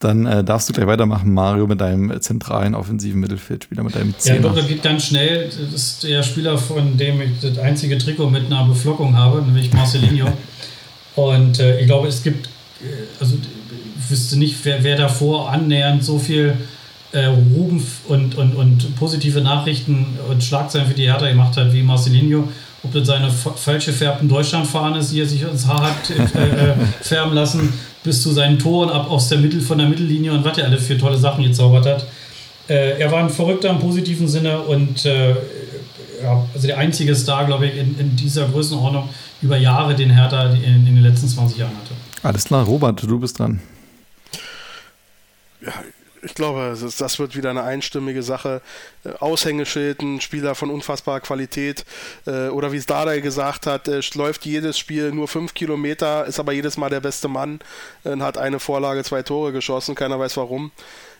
Dann äh, darfst du gleich weitermachen, Mario, mit deinem zentralen offensiven Mittelfeldspieler, mit deinem Zehner. Ja, doch, das geht ganz schnell. Das ist der Spieler, von dem ich das einzige Trikot mit einer Beflockung habe, nämlich Marcelinho. Und äh, ich glaube, es gibt, äh, also ich wüsste nicht, wer, wer davor annähernd so viel äh, Ruben und, und, und positive Nachrichten und Schlagzeilen für die Hertha gemacht hat wie Marcelinho. Ob das seine falsch gefärbten Deutschlandfahnen ist, die er sich ins Haar hat äh, äh, färben lassen bis zu seinen Toren ab aus der Mittel, von der Mittellinie und was er alle für tolle Sachen gezaubert hat. Äh, er war ein Verrückter im positiven Sinne und äh, ja, also der einzige Star, glaube ich, in, in, dieser Größenordnung über Jahre, den Hertha in, in, den letzten 20 Jahren hatte. Alles klar, Robert, du bist dran. Ja, ich glaube, das wird wieder eine einstimmige Sache. Äh, Aushängeschild, ein Spieler von unfassbarer Qualität. Äh, oder wie es Dada gesagt hat, läuft jedes Spiel nur fünf Kilometer, ist aber jedes Mal der beste Mann und hat eine Vorlage, zwei Tore geschossen. Keiner weiß warum.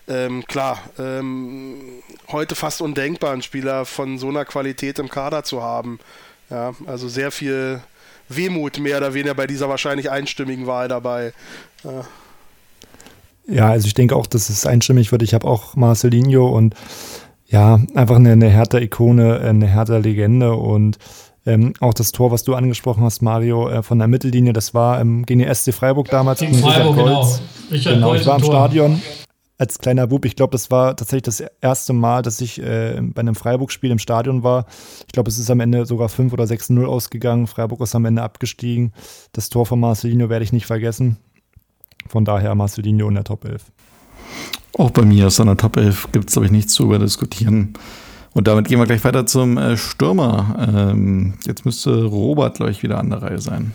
Ähm, klar, ähm, heute fast undenkbar, einen Spieler von so einer Qualität im Kader zu haben. Ja, also sehr viel Wehmut mehr oder weniger bei dieser wahrscheinlich einstimmigen Wahl dabei. Ja. Ja, also ich denke auch, dass es einstimmig wird. Ich habe auch Marcelinho und ja, einfach eine, eine Hertha-Ikone, eine Hertha-Legende und ähm, auch das Tor, was du angesprochen hast, Mario, äh, von der Mittellinie, das war ähm, gegen die SC Freiburg damals. Gegen Freiburg, Richard genau. Richard genau, ich war im Tor. Stadion als kleiner Bub. Ich glaube, das war tatsächlich das erste Mal, dass ich äh, bei einem Freiburg-Spiel im Stadion war. Ich glaube, es ist am Ende sogar 5 oder 6-0 ausgegangen. Freiburg ist am Ende abgestiegen. Das Tor von Marcelino werde ich nicht vergessen. Von daher Marcelinho in der Top 11. Auch bei mir aus seiner Top 11 gibt es, glaube ich, nichts zu überdiskutieren. Und damit gehen wir gleich weiter zum äh, Stürmer. Ähm, jetzt müsste Robert, glaube ich, wieder an der Reihe sein.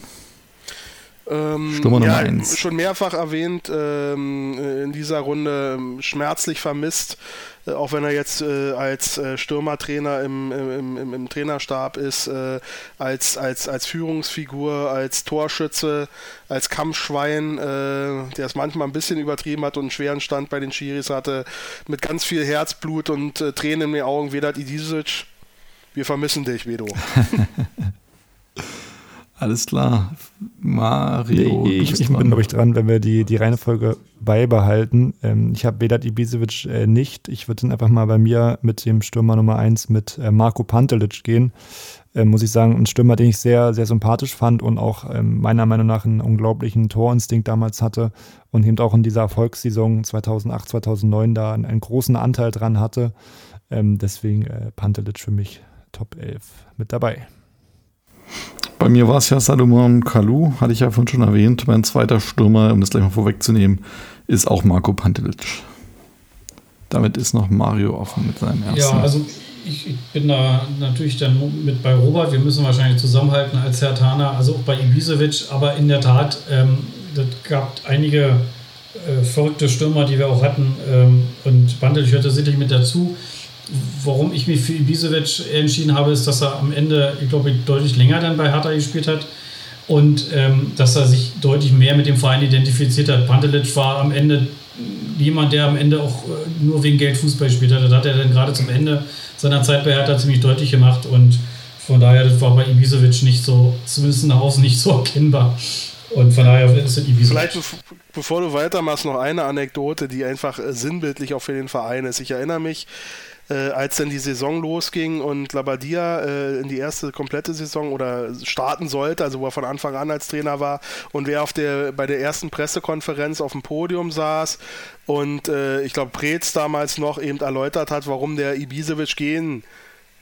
Ähm, Nummer ja, eins. Schon mehrfach erwähnt ähm, in dieser Runde ähm, schmerzlich vermisst, äh, auch wenn er jetzt äh, als äh, Stürmertrainer im, im, im, im, Trainerstab ist, äh, als, als, als Führungsfigur, als Torschütze, als Kampfschwein, der es manchmal ein bisschen übertrieben hat und einen schweren Stand bei den Schiris hatte, mit ganz viel Herzblut und Tränen in den Augen, Vedat Idisic. Wir vermissen dich, Vedo. Alles klar. Mario. Nee, ich, ich bin, glaube ich, dran, wenn wir die, die Reihenfolge beibehalten. Ähm, ich habe Vedat Ibisevic äh, nicht. Ich würde dann einfach mal bei mir mit dem Stürmer Nummer 1 mit äh, Marco Pantelic gehen. Ähm, muss ich sagen, ein Stürmer, den ich sehr, sehr sympathisch fand und auch ähm, meiner Meinung nach einen unglaublichen Torinstinkt damals hatte und eben auch in dieser Erfolgssaison 2008, 2009 da einen, einen großen Anteil dran hatte. Ähm, deswegen äh, Pantelic für mich Top 11 mit dabei. Bei mir war es ja Salomon Kalou, hatte ich ja vorhin schon erwähnt. Mein zweiter Stürmer, um das gleich mal vorwegzunehmen, ist auch Marco Pantelic. Damit ist noch Mario offen mit seinem ersten. Ja, also ich, ich, bin da natürlich dann mit bei Robert. Wir müssen wahrscheinlich zusammenhalten als Herr Tana, also auch bei Ibisevic. Aber in der Tat, ähm, es gab einige äh, verrückte Stürmer, die wir auch hatten. Ähm, und Pantelic hörte sicherlich mit dazu warum ich mich für Ibisevic entschieden habe, ist, dass er am Ende, ich glaube, deutlich länger dann bei Hertha gespielt hat und ähm, dass er sich deutlich mehr mit dem Verein identifiziert hat. Pantelic war am Ende jemand, der am Ende auch äh, nur wegen Geld Fußball gespielt hat. Das hat er dann gerade zum Ende seiner Zeit bei Hertha ziemlich deutlich gemacht und von daher, das war bei Ibisevic nicht so, zumindest nach außen nicht so erkennbar. Und von daher ist es Ibisevic. Vielleicht bevor du weitermachst, noch eine Anekdote, die einfach äh, sinnbildlich auch für den Verein ist. Ich erinnere mich, äh, als dann die Saison losging und Labadia äh, in die erste komplette Saison oder starten sollte, also wo er von Anfang an als Trainer war und wer auf der, bei der ersten Pressekonferenz auf dem Podium saß und äh, ich glaube Preetz damals noch eben erläutert hat, warum der Ibisevic gehen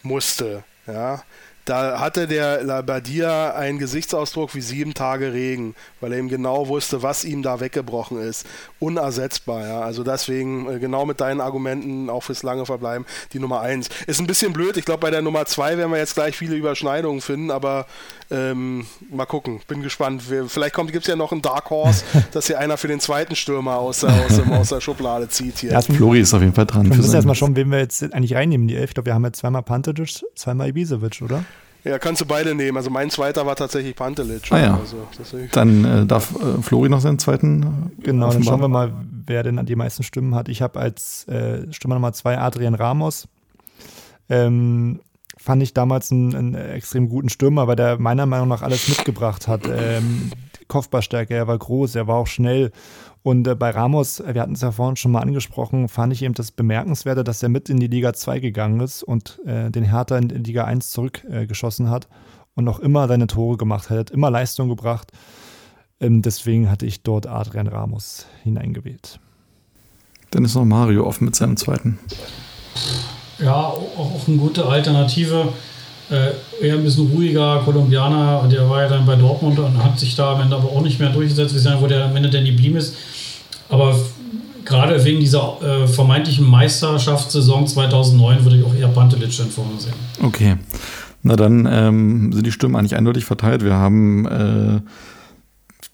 musste. Ja, da hatte der Labadia einen Gesichtsausdruck wie sieben Tage Regen, weil er eben genau wusste, was ihm da weggebrochen ist. Unersetzbar, ja. Also deswegen äh, genau mit deinen Argumenten auch fürs lange Verbleiben die Nummer eins. Ist ein bisschen blöd. Ich glaube, bei der Nummer zwei werden wir jetzt gleich viele Überschneidungen finden, aber ähm, mal gucken. Bin gespannt. Vielleicht gibt es ja noch einen Dark Horse, dass hier einer für den zweiten Stürmer aus der, aus, dem, aus der Schublade zieht hier. Ja, Flori ist auf jeden Fall dran. Wir müssen erstmal schauen, wen wir jetzt eigentlich reinnehmen, die Elf. Ich glaube, wir haben jetzt zweimal Pantovic, zweimal Ibisevic, oder? Ja, kannst du beide nehmen. Also mein zweiter war tatsächlich Pantelic. Ah ja. Also, dann äh, darf äh, Flori noch seinen zweiten. Äh, genau, dann schauen wir mal, wer denn die meisten Stimmen hat. Ich habe als äh, Stimme Nummer zwei Adrian Ramos. Ähm, fand ich damals einen, einen, extrem guten Stürmer, weil der meiner Meinung nach alles mitgebracht hat. Ähm, Kopfballstärke, er war groß, er war auch schnell und äh, bei Ramos, äh, wir hatten es ja vorhin schon mal angesprochen, fand ich eben das Bemerkenswerte, dass er mit in die Liga 2 gegangen ist und äh, den Hertha in, in Liga 1 zurückgeschossen äh, hat und noch immer seine Tore gemacht hat, hat immer Leistung gebracht. Ähm, deswegen hatte ich dort Adrian Ramos hineingewählt. Dann ist noch Mario offen mit seinem zweiten. Ja, auch, auch eine gute Alternative. Äh, eher ein bisschen ruhiger Kolumbianer, der war ja dann bei Dortmund und hat sich da am Ende aber auch nicht mehr durchgesetzt. Wir sehen, wo der am Ende denn geblieben ist. Aber gerade wegen dieser äh, vermeintlichen Meisterschaftssaison 2009 würde ich auch eher Pantelic dann vorne sehen. Okay. Na dann ähm, sind die Stimmen eigentlich eindeutig verteilt. Wir haben äh,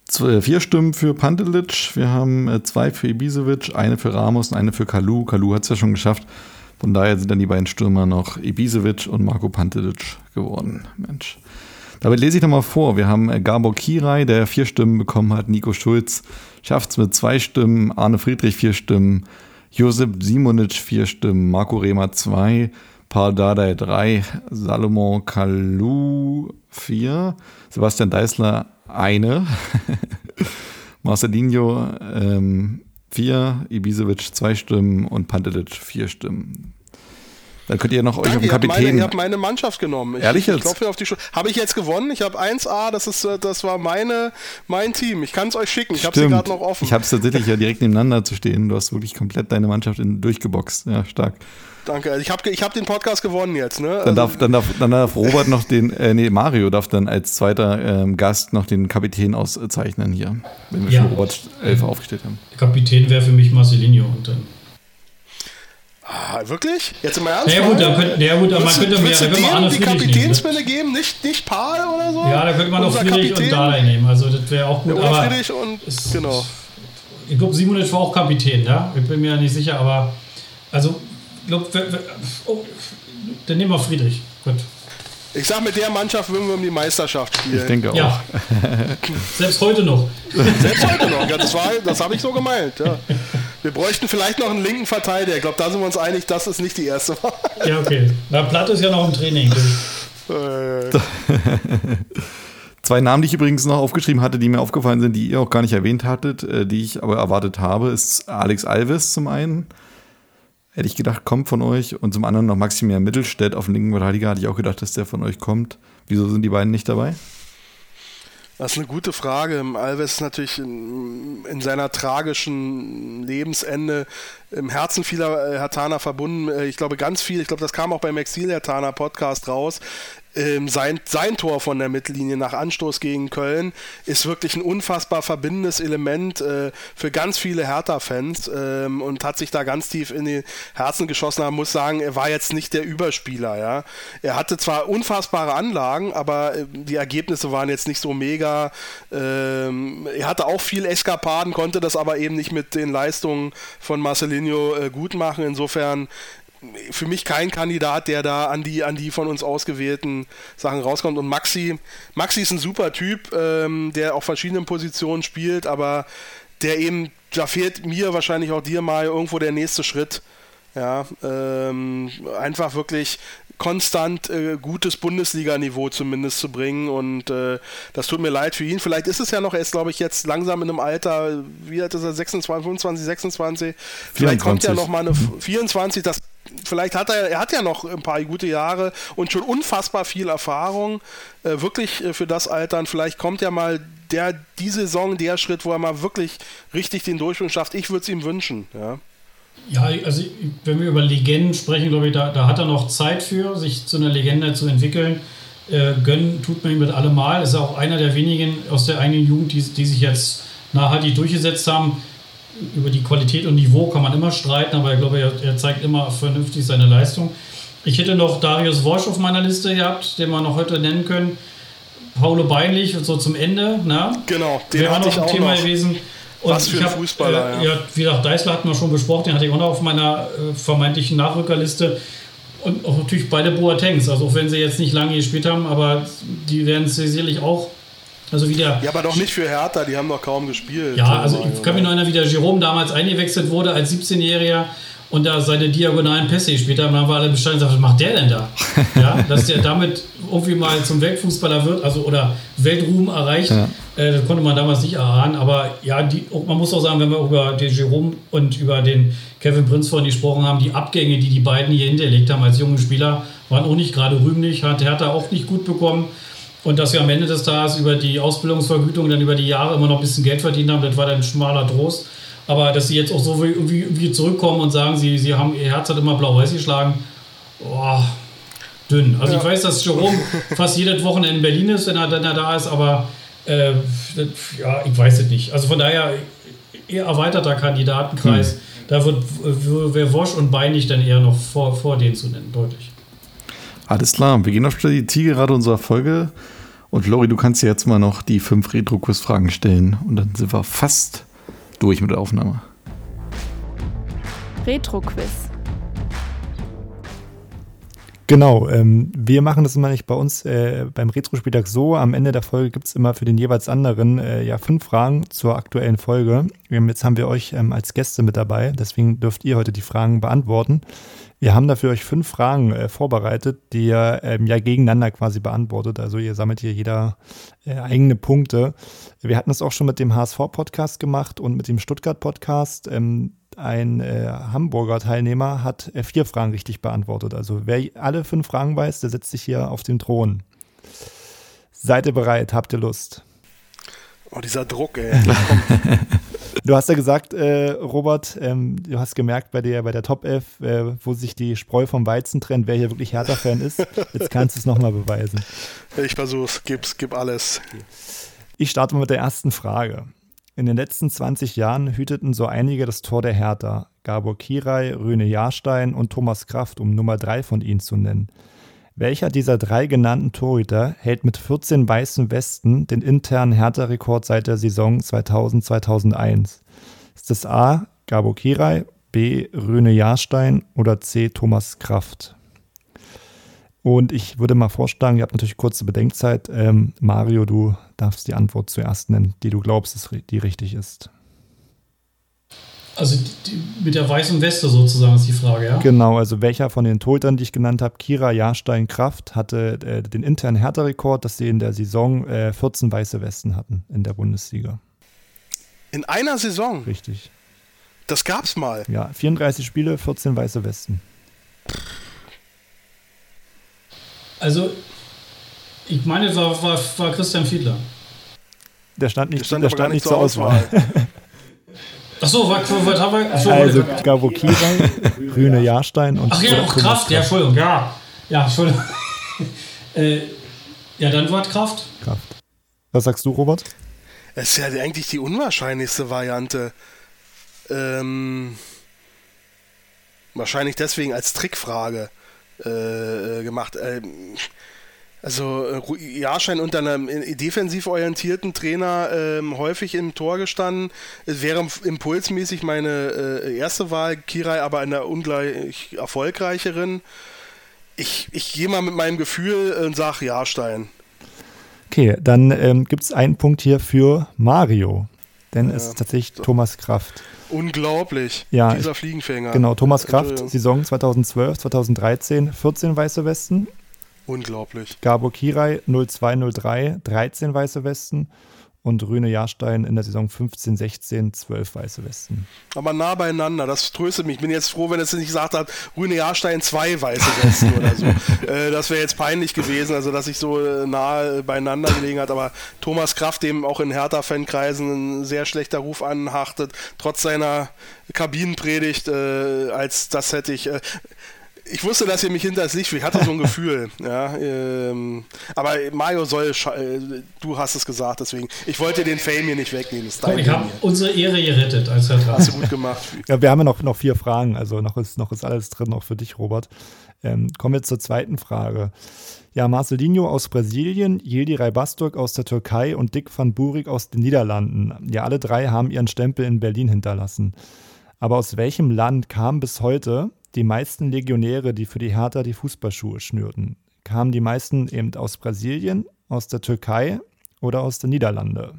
Zwei, vier Stimmen für Pantelic, wir haben äh, zwei für Ibisevic, eine für Ramos und eine für Kalu. Kalu hat es ja schon geschafft. Von daher sind dann die beiden Stürmer noch Ibisevic und Marco Pantelic geworden. Mensch. Damit lese ich nochmal vor. Wir haben äh, Gabor Kirai, der vier Stimmen bekommen hat. Nico Schulz schafft es mit zwei Stimmen. Arne Friedrich vier Stimmen. Josip Simonic vier Stimmen. Marco Rehmer zwei. Paul Dardai drei. Salomon Kalou vier. Sebastian Deißler eine. Marcelinho ähm, vier, Ibisevic zwei Stimmen und Pantelic vier Stimmen. Dann könnt ihr noch euch auf den Kapitän. Meine, ihr habt meine Mannschaft genommen. Ich, Ehrlich jetzt? Ich klopfe auf die Habe ich jetzt gewonnen? Ich habe 1A, das, ist, äh, das war meine, mein Team. Ich kann es euch schicken. Ich habe sie gerade noch offen. Ich habe es tatsächlich ja direkt nebeneinander zu stehen. Du hast wirklich komplett deine Mannschaft in, durchgeboxt. Ja, stark. Danke. Also ich habe ich hab den Podcast gewonnen jetzt. Ne? Dann, darf, dann, darf, dann darf Robert noch den, äh, nee, Mario darf dann als zweiter ähm, Gast noch den Kapitän auszeichnen hier, wenn wir ja. schon Robert Elfer aufgestellt haben. Der Kapitän wäre für mich Marcelinho und dann. Ah, wirklich? Jetzt mal ernst? Ja gut, da könnt, ja, gut, man könnte mir ja, man Arne die Kapitänsbinde ne? geben, nicht, nicht Paul oder so? Ja, da könnte man Unser noch Friedrich Kapitän. und Dalai nehmen, also das wäre auch gut. Ja, aber Friedrich und, ist, genau. Ich glaube, Simonic war auch Kapitän, ja? Ich bin mir ja nicht sicher, aber also, glaub, oh, dann nehmen wir Friedrich. Gut. Ich sag, mit der Mannschaft würden wir um die Meisterschaft spielen. Ich denke auch. Ja. Selbst heute noch. Selbst heute noch. Ja, das das habe ich so gemeint. Ja. Wir bräuchten vielleicht noch einen linken Verteidiger. Ich glaube, da sind wir uns einig, das ist nicht die erste Wahl. Ja, okay. Na, Platt ist ja noch im Training. Zwei Namen, die ich übrigens noch aufgeschrieben hatte, die mir aufgefallen sind, die ihr auch gar nicht erwähnt hattet, äh, die ich aber erwartet habe, ist Alex Alves zum einen. Hätte ich gedacht, kommt von euch. Und zum anderen noch Maximilian Mittelstädt auf dem linken Verteidiger, hatte ich auch gedacht, dass der von euch kommt. Wieso sind die beiden nicht dabei? Das ist eine gute Frage. Alves ist natürlich in, in seiner tragischen Lebensende im Herzen vieler äh, Hertaner verbunden. Äh, ich glaube, ganz viel, ich glaube, das kam auch beim Exil Hertaner Podcast raus, ähm, sein, sein Tor von der Mittellinie nach Anstoß gegen Köln ist wirklich ein unfassbar verbindendes Element äh, für ganz viele Hertha-Fans ähm, und hat sich da ganz tief in die Herzen geschossen. Man muss sagen, er war jetzt nicht der Überspieler. Ja? Er hatte zwar unfassbare Anlagen, aber äh, die Ergebnisse waren jetzt nicht so mega. Ähm, er hatte auch viel Eskapaden, konnte das aber eben nicht mit den Leistungen von Marcelinho äh, gut machen. Insofern für mich kein Kandidat, der da an die, an die von uns ausgewählten Sachen rauskommt. Und Maxi, Maxi ist ein super Typ, ähm, der auf verschiedenen Positionen spielt, aber der eben, da fehlt mir wahrscheinlich auch dir mal irgendwo der nächste Schritt. Ja, ähm, einfach wirklich konstant äh, gutes Bundesliga-Niveau zumindest zu bringen und äh, das tut mir leid für ihn. Vielleicht ist es ja noch, er ist glaube ich jetzt langsam in einem Alter, wie alt ist er, 26, 25, 26, vielleicht 24. kommt ja noch mal eine 24, das vielleicht hat er, er hat ja noch ein paar gute Jahre und schon unfassbar viel Erfahrung, äh, wirklich äh, für das Altern. Vielleicht kommt ja mal der, die Saison, der Schritt, wo er mal wirklich richtig den Durchbruch schafft. Ich würde es ihm wünschen, ja. Ja, also wenn wir über Legenden sprechen, glaube ich, da, da hat er noch Zeit für, sich zu einer Legende zu entwickeln. Äh, gönnen tut man ihm mit allemal. Ist auch einer der wenigen aus der eigenen Jugend, die, die sich jetzt nachhaltig durchgesetzt haben über die Qualität und Niveau kann man immer streiten, aber ich glaube, er, er zeigt immer vernünftig seine Leistung. Ich hätte noch Darius Worsch auf meiner Liste gehabt, den wir noch heute nennen können. Paulo Beinlich, so zum Ende. Na? Genau, den Wäre noch ein Thema noch. gewesen. Und Was für ein hab, Fußballer, äh, ja. ja. Wie gesagt, Deißler hatten wir schon besprochen, den hatte ich auch noch auf meiner äh, vermeintlichen Nachrückerliste. Und auch natürlich beide Boatengs, also auch wenn sie jetzt nicht lange gespielt haben, aber die werden sicherlich auch also wieder. Ja, aber doch nicht für Hertha, die haben doch kaum gespielt. Ja, also ich kann mich noch erinnern, wie der Jerome damals eingewechselt wurde als 17-Jähriger und da seine diagonalen Pässe gespielt haben, dann haben wir alle Bescheid gesagt, was macht der denn da? ja, dass der damit irgendwie mal zum Weltfußballer wird, also oder Weltruhm erreicht, ja. äh, das konnte man damals nicht erahnen. Aber ja, die, man muss auch sagen, wenn wir über den Jerome und über den Kevin Prinz vorhin gesprochen haben, die Abgänge, die die beiden hier hinterlegt haben als junge Spieler, waren auch nicht gerade rühmlich, hat Hertha auch nicht gut bekommen. Und dass wir am Ende des Tages über die Ausbildungsvergütung dann über die Jahre immer noch ein bisschen Geld verdient haben, das war dann ein schmaler Trost. Aber dass sie jetzt auch so irgendwie, irgendwie zurückkommen und sagen, sie, sie haben ihr Herz hat immer blau-weiß geschlagen, boah, dünn. Also ja. ich weiß, dass Jerome fast jedes Wochenende in Berlin ist, wenn er, wenn er da ist, aber äh, ja, ich weiß es nicht. Also von daher eher erweiterter Kandidatenkreis. Hm. Da wird wäre Wosch und Beinig dann eher noch vor, vor denen zu nennen, deutlich. Alles klar, wir gehen auf die Zielgerade unserer Folge Und Lori, du kannst dir jetzt mal noch die fünf Retro-Quiz-Fragen stellen und dann sind wir fast durch mit der Aufnahme. Retro-Quiz. Genau, ähm, wir machen das immer nicht bei uns äh, beim Retro-Spieltag so. Am Ende der Folge gibt es immer für den jeweils anderen äh, ja fünf Fragen zur aktuellen Folge. Ähm, jetzt haben wir euch ähm, als Gäste mit dabei, deswegen dürft ihr heute die Fragen beantworten. Wir haben dafür euch fünf Fragen äh, vorbereitet, die ihr ähm, ja gegeneinander quasi beantwortet. Also ihr sammelt hier jeder äh, eigene Punkte. Wir hatten das auch schon mit dem HSV-Podcast gemacht und mit dem Stuttgart-Podcast. Ähm, ein äh, Hamburger Teilnehmer hat äh, vier Fragen richtig beantwortet. Also wer alle fünf Fragen weiß, der setzt sich hier auf den Thron. Seid ihr bereit? Habt ihr Lust? Oh, dieser Druck, ey. du hast ja gesagt, äh, Robert, ähm, du hast gemerkt bei der, bei der Top 11, äh, wo sich die Spreu vom Weizen trennt, wer hier wirklich Hertha-Fan ist. Jetzt kannst du es nochmal beweisen. Ich versuch's, gib's, gib alles. Ich starte mal mit der ersten Frage. In den letzten 20 Jahren hüteten so einige das Tor der Hertha. Gabor Kirai, Rüne Jahrstein und Thomas Kraft, um Nummer drei von ihnen zu nennen. Welcher dieser drei genannten Torhüter hält mit 14 weißen Westen den internen Hertha-Rekord seit der Saison 2000-2001? Ist es A. Gabor Kirai, B. Rüne Jahrstein oder C. Thomas Kraft? Und ich würde mal vorschlagen, ihr habt natürlich kurze Bedenkzeit. Ähm, Mario, du darfst die Antwort zuerst nennen, die du glaubst, die richtig ist. Also die, mit der weißen Weste sozusagen ist die Frage, ja? Genau, also welcher von den Torhütern, die ich genannt habe, Kira Jahrstein Kraft, hatte äh, den internen Hertha-Rekord, dass sie in der Saison äh, 14 weiße Westen hatten in der Bundesliga. In einer Saison? Richtig. Das gab's mal. Ja, 34 Spiele, 14 weiße Westen. Also, ich meine, war, war, war Christian Fiedler. Der stand nicht, der stand, der stand nicht zur Auswahl. Auswahl. Achso, was, was haben wir? So, also Gabo Kirai, Grüne Jahrstein und Ach ja, auch Kraft, ja, Entschuldigung, ja. Ja, Entschuldigung. äh, ja, dann war Kraft. Kraft. Was sagst du, Robert? Es ist ja eigentlich die unwahrscheinlichste Variante. Ähm, wahrscheinlich deswegen als Trickfrage äh, gemacht. Ähm, also äh, Jahrschein unter einem äh, defensiv orientierten Trainer ähm, häufig im Tor gestanden. Es wäre impulsmäßig meine äh, erste Wahl, Kirai aber einer ungleich erfolgreicheren. Ich, ich gehe mal mit meinem Gefühl und sage Jahrstein. Okay, dann ähm, gibt es einen Punkt hier für Mario. Denn ja, es ist tatsächlich so. Thomas Kraft. Unglaublich, ja, dieser Fliegenfänger. Genau, Thomas Kraft, Saison 2012, 2013, 14 weiße Westen. Unglaublich. Gabor Kirai 0203, 13 weiße Westen und Rüne Jahrstein in der Saison 15, 16, 12 weiße Westen. Aber nah beieinander, das tröstet mich. Ich bin jetzt froh, wenn es nicht gesagt hat, Rüne Jahrstein zwei weiße Westen oder so. Äh, das wäre jetzt peinlich gewesen, also dass ich so äh, nah beieinander gelegen hat. Aber Thomas Kraft, dem auch in Hertha-Fankreisen ein sehr schlechter Ruf anhachtet, trotz seiner Kabinenpredigt, äh, als das hätte ich. Äh, ich wusste, dass ihr mich hinter das Licht führt. Ich hatte so ein Gefühl. Ja, ähm, aber Mario soll, äh, du hast es gesagt, deswegen. Ich wollte den Fame hier nicht wegnehmen. Komm, ich habe unsere Ehre gerettet als Vertrag. Hast du gut gemacht. Ja, wir haben ja noch, noch vier Fragen, also noch ist, noch ist alles drin, auch für dich, Robert. Ähm, kommen wir zur zweiten Frage. Ja, Marcelinho aus Brasilien, Yildiray Bastok aus der Türkei und Dick van Burik aus den Niederlanden. Ja, alle drei haben ihren Stempel in Berlin hinterlassen. Aber aus welchem Land kam bis heute die meisten Legionäre, die für die Hertha die Fußballschuhe schnürten, kamen die meisten eben aus Brasilien, aus der Türkei oder aus den Niederlande?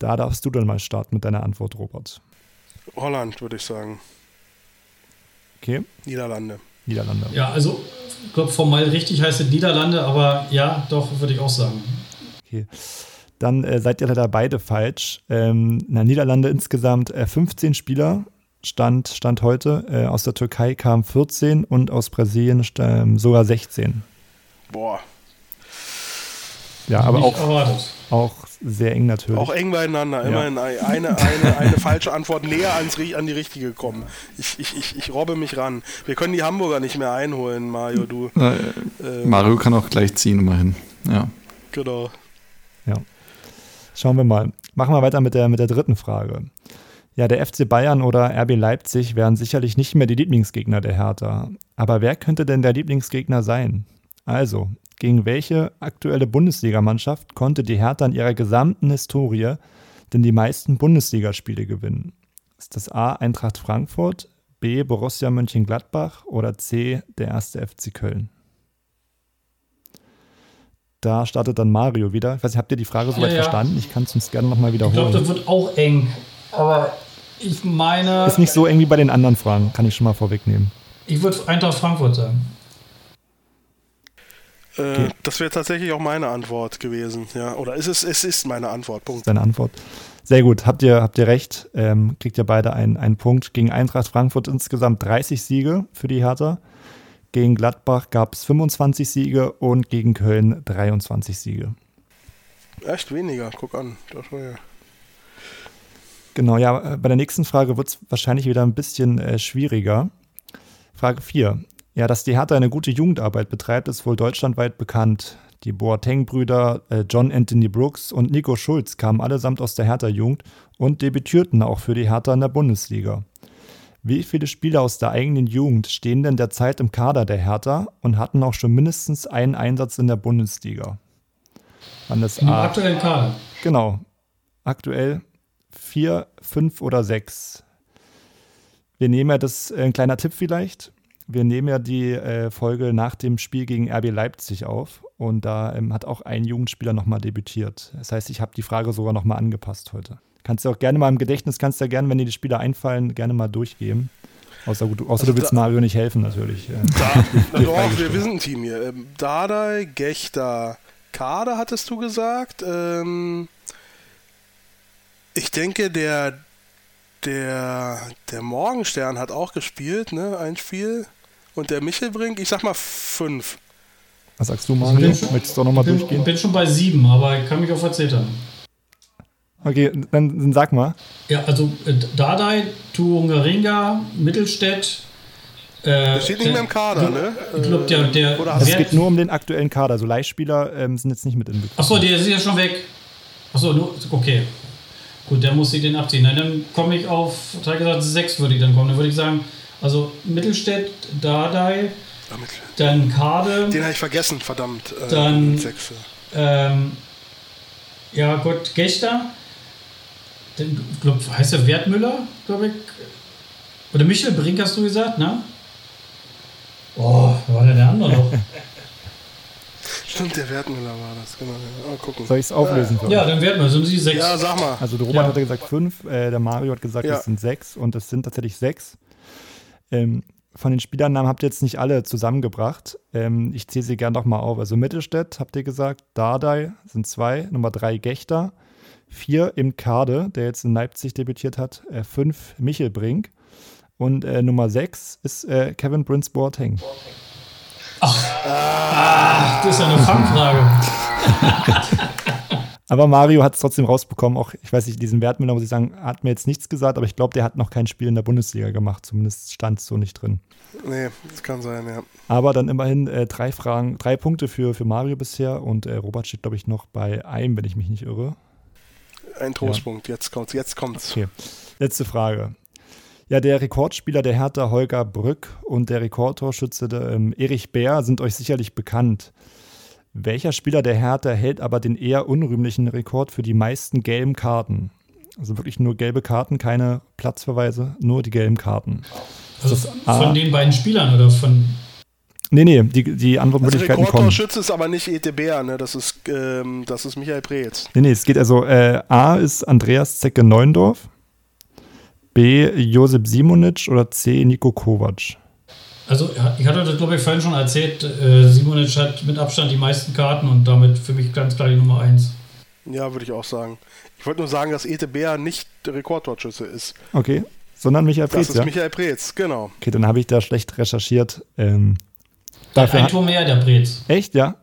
Da darfst du dann mal starten mit deiner Antwort, Robert. Holland, würde ich sagen. Okay. Niederlande. Niederlande. Ja, also ich glaube formal richtig heißt es Niederlande, aber ja, doch, würde ich auch sagen. Okay. Dann äh, seid ihr leider beide falsch. Ähm, in der Niederlande insgesamt äh, 15 Spieler Stand, Stand heute. Äh, aus der Türkei kamen 14 und aus Brasilien äh, sogar 16. Boah. Ja, aber auch, auch sehr eng natürlich. Auch eng beieinander. Immerhin ja. eine, eine, eine falsche Antwort näher ans, an die richtige gekommen. Ich, ich, ich, ich robbe mich ran. Wir können die Hamburger nicht mehr einholen, Mario, du. Äh, ähm. Mario kann auch gleich ziehen, immerhin. Ja. Genau. Schauen wir mal. Machen wir weiter mit der, mit der dritten Frage. Ja, der FC Bayern oder RB Leipzig wären sicherlich nicht mehr die Lieblingsgegner der Hertha. Aber wer könnte denn der Lieblingsgegner sein? Also, Gegen welche aktuelle Bundesligamannschaft konnte die Hertha in ihrer gesamten Historie denn die meisten Bundesligaspiele gewinnen? Ist das A. Eintracht Frankfurt, B. Borussia Mönchengladbach oder C. der erste FC Köln? Da startet dann Mario wieder. Ich weiß nicht, habt ihr die Frage soweit Ja, ja. verstanden? Ich kann es uns gerne nochmal Ich glaube, wiederholen. das wird auch eng. Aber ich meine, Ist nicht so eng wie bei den anderen Fragen, kann ich schon mal vorwegnehmen. ich würde Eintracht Frankfurt sagen. Äh, Okay. Das wäre tatsächlich auch meine Antwort gewesen. Ja, oder ist es, es ist meine Antwort. Punkt. Deine Antwort. Sehr gut, habt ihr, habt ihr recht. Ähm, kriegt ihr beide einen, einen Punkt. Gegen Eintracht Frankfurt insgesamt 30 Siege für die Hertha. Gegen Gladbach gab es 25 Siege und gegen Köln 23 Siege. Echt weniger, guck an. Das war ja. Genau, ja, äh, bei der nächsten Frage wird es wahrscheinlich wieder ein bisschen äh, schwieriger. Frage 4. Ja, dass die Hertha eine gute Jugendarbeit betreibt, ist wohl deutschlandweit bekannt. Die Boateng-Brüder äh, John Anthony Brooks und Nico Schulz kamen allesamt aus der Hertha-Jugend und debütierten auch für die Hertha in der Bundesliga. Wie viele Spieler aus der eigenen Jugend stehen denn derzeit im Kader der Hertha und hatten auch schon mindestens einen Einsatz in der Bundesliga? Waren das A? aktuellen Kader. Genau. Aktuell vier, fünf oder sechs. Wir nehmen ja das, äh, ein kleiner Tipp vielleicht. Wir nehmen ja die äh, Folge nach dem Spiel gegen RB Leipzig auf und da ähm, hat auch ein Jugendspieler nochmal debütiert. Das heißt, ich habe die Frage sogar nochmal angepasst heute. Kannst du auch gerne mal im Gedächtnis, kannst du ja gerne, wenn dir die Spieler einfallen, gerne mal durchgeben. Außer, gut, außer du willst Mario nicht helfen, natürlich. Äh, Da, na doch, wir, sind ein Team hier. Ähm, Dardai, Gechter, Kader hattest du gesagt. Ähm, ich denke, der, der, der Morgenstern hat auch gespielt, ne? Ein Spiel. Und der Michelbrink, ich sag mal fünf. Was sagst du, Mario? Möchtest du auch nochmal Ich bin, durchgehen? bin schon bei sieben, aber ich kann mich auch verzählt haben. Okay, dann, dann sag mal. Ja, also äh, Dardai, Tuungaringa, Mittelstädt. Äh, Der steht nicht mehr im Kader, ne? Ich glaube, der, der Oder Also es geht nur um den aktuellen Kader. Also Leihspieler ähm, sind jetzt nicht mit inbegriffen. Achso, der ist ja schon weg. Achso, nur, okay. Gut, der muss sich den abziehen. Na, Dann komme ich auf, hat gesagt, sechs würde ich dann kommen. Dann würde ich sagen, also Mittelstädt, Dardai, Damit- dann Kade, Den habe ich vergessen, verdammt. Äh, Dann- ähm, ja Gott, Gechter, dann, glaub, heißt der Wertmüller, glaube ich. Oder Michel Brink hast du gesagt, ne? Oh, wer war denn der andere noch? Stimmt, der Wertmüller war das. Genau. ja. Mal gucken. Soll ich es auflösen? Euch? ja, dann Wertmüller, sind sie sechs. Ja, sag mal. Also der Roman Ja. hat ja gesagt fünf, äh, der Mario hat gesagt, Ja. es sind sechs und es sind tatsächlich sechs. Ähm, von den Spielernamen habt ihr jetzt nicht alle zusammengebracht. Ähm, ich zähle sie gern noch mal auf. Also Mittelstädt habt ihr gesagt, Dardai sind zwei, Nummer drei Gechter, vier im Kade, der jetzt in Leipzig debütiert hat, äh, fünf Michel Brink und äh, Nummer sechs ist äh, Kevin Prince Boateng. Das ist ja eine Fangfrage. Aber Mario hat es trotzdem rausbekommen. Auch, ich weiß nicht, diesen Wertmüller, muss ich sagen, hat mir jetzt nichts gesagt, aber ich glaube, der hat noch kein Spiel in der Bundesliga gemacht. Zumindest stand es so nicht drin. Nee, das kann sein, ja. Aber dann immerhin äh, drei Fragen, drei Punkte für, für Mario bisher und äh, Robert steht, glaube ich, noch bei einem, wenn ich mich nicht irre. Ein Trostpunkt. Jetzt kommt's, jetzt kommt's. Okay. Letzte Frage. Ja, der Rekordspieler der Hertha, Holger Brück, und der Rekordtorschütze der, ähm, Erich Bär sind euch sicherlich bekannt. Welcher Spieler der Hertha hält aber den eher unrühmlichen Rekord für die meisten gelben Karten? Also wirklich nur gelbe Karten, keine Platzverweise, nur die gelben Karten. Also das A? von den beiden Spielern oder von. Nee, nee, die, die Also Antwortmöglichkeiten kommen. Rekordtorschütze ist aber nicht ETB, ne? Das ist, ähm, das ist Michael Preetz. Nee, nee, es geht also, äh, A ist Andreas Zecke Neuendorf, B Josip Simonic oder C Nico Kovac. Also, ich hatte das, glaube ich, vorhin schon erzählt. Äh, Simonic hat mit Abstand die meisten Karten und damit für mich ganz klar die Nummer eins. Ja, würde ich auch sagen. Ich wollte nur sagen, dass ETB nicht der Rekordtorschütze ist. Okay, sondern Michael Das Preetz, ist ja? Michael Preetz, genau. Okay, dann habe ich da schlecht recherchiert. Ähm, dafür ein Tor mehr, der Brez. Echt, ja?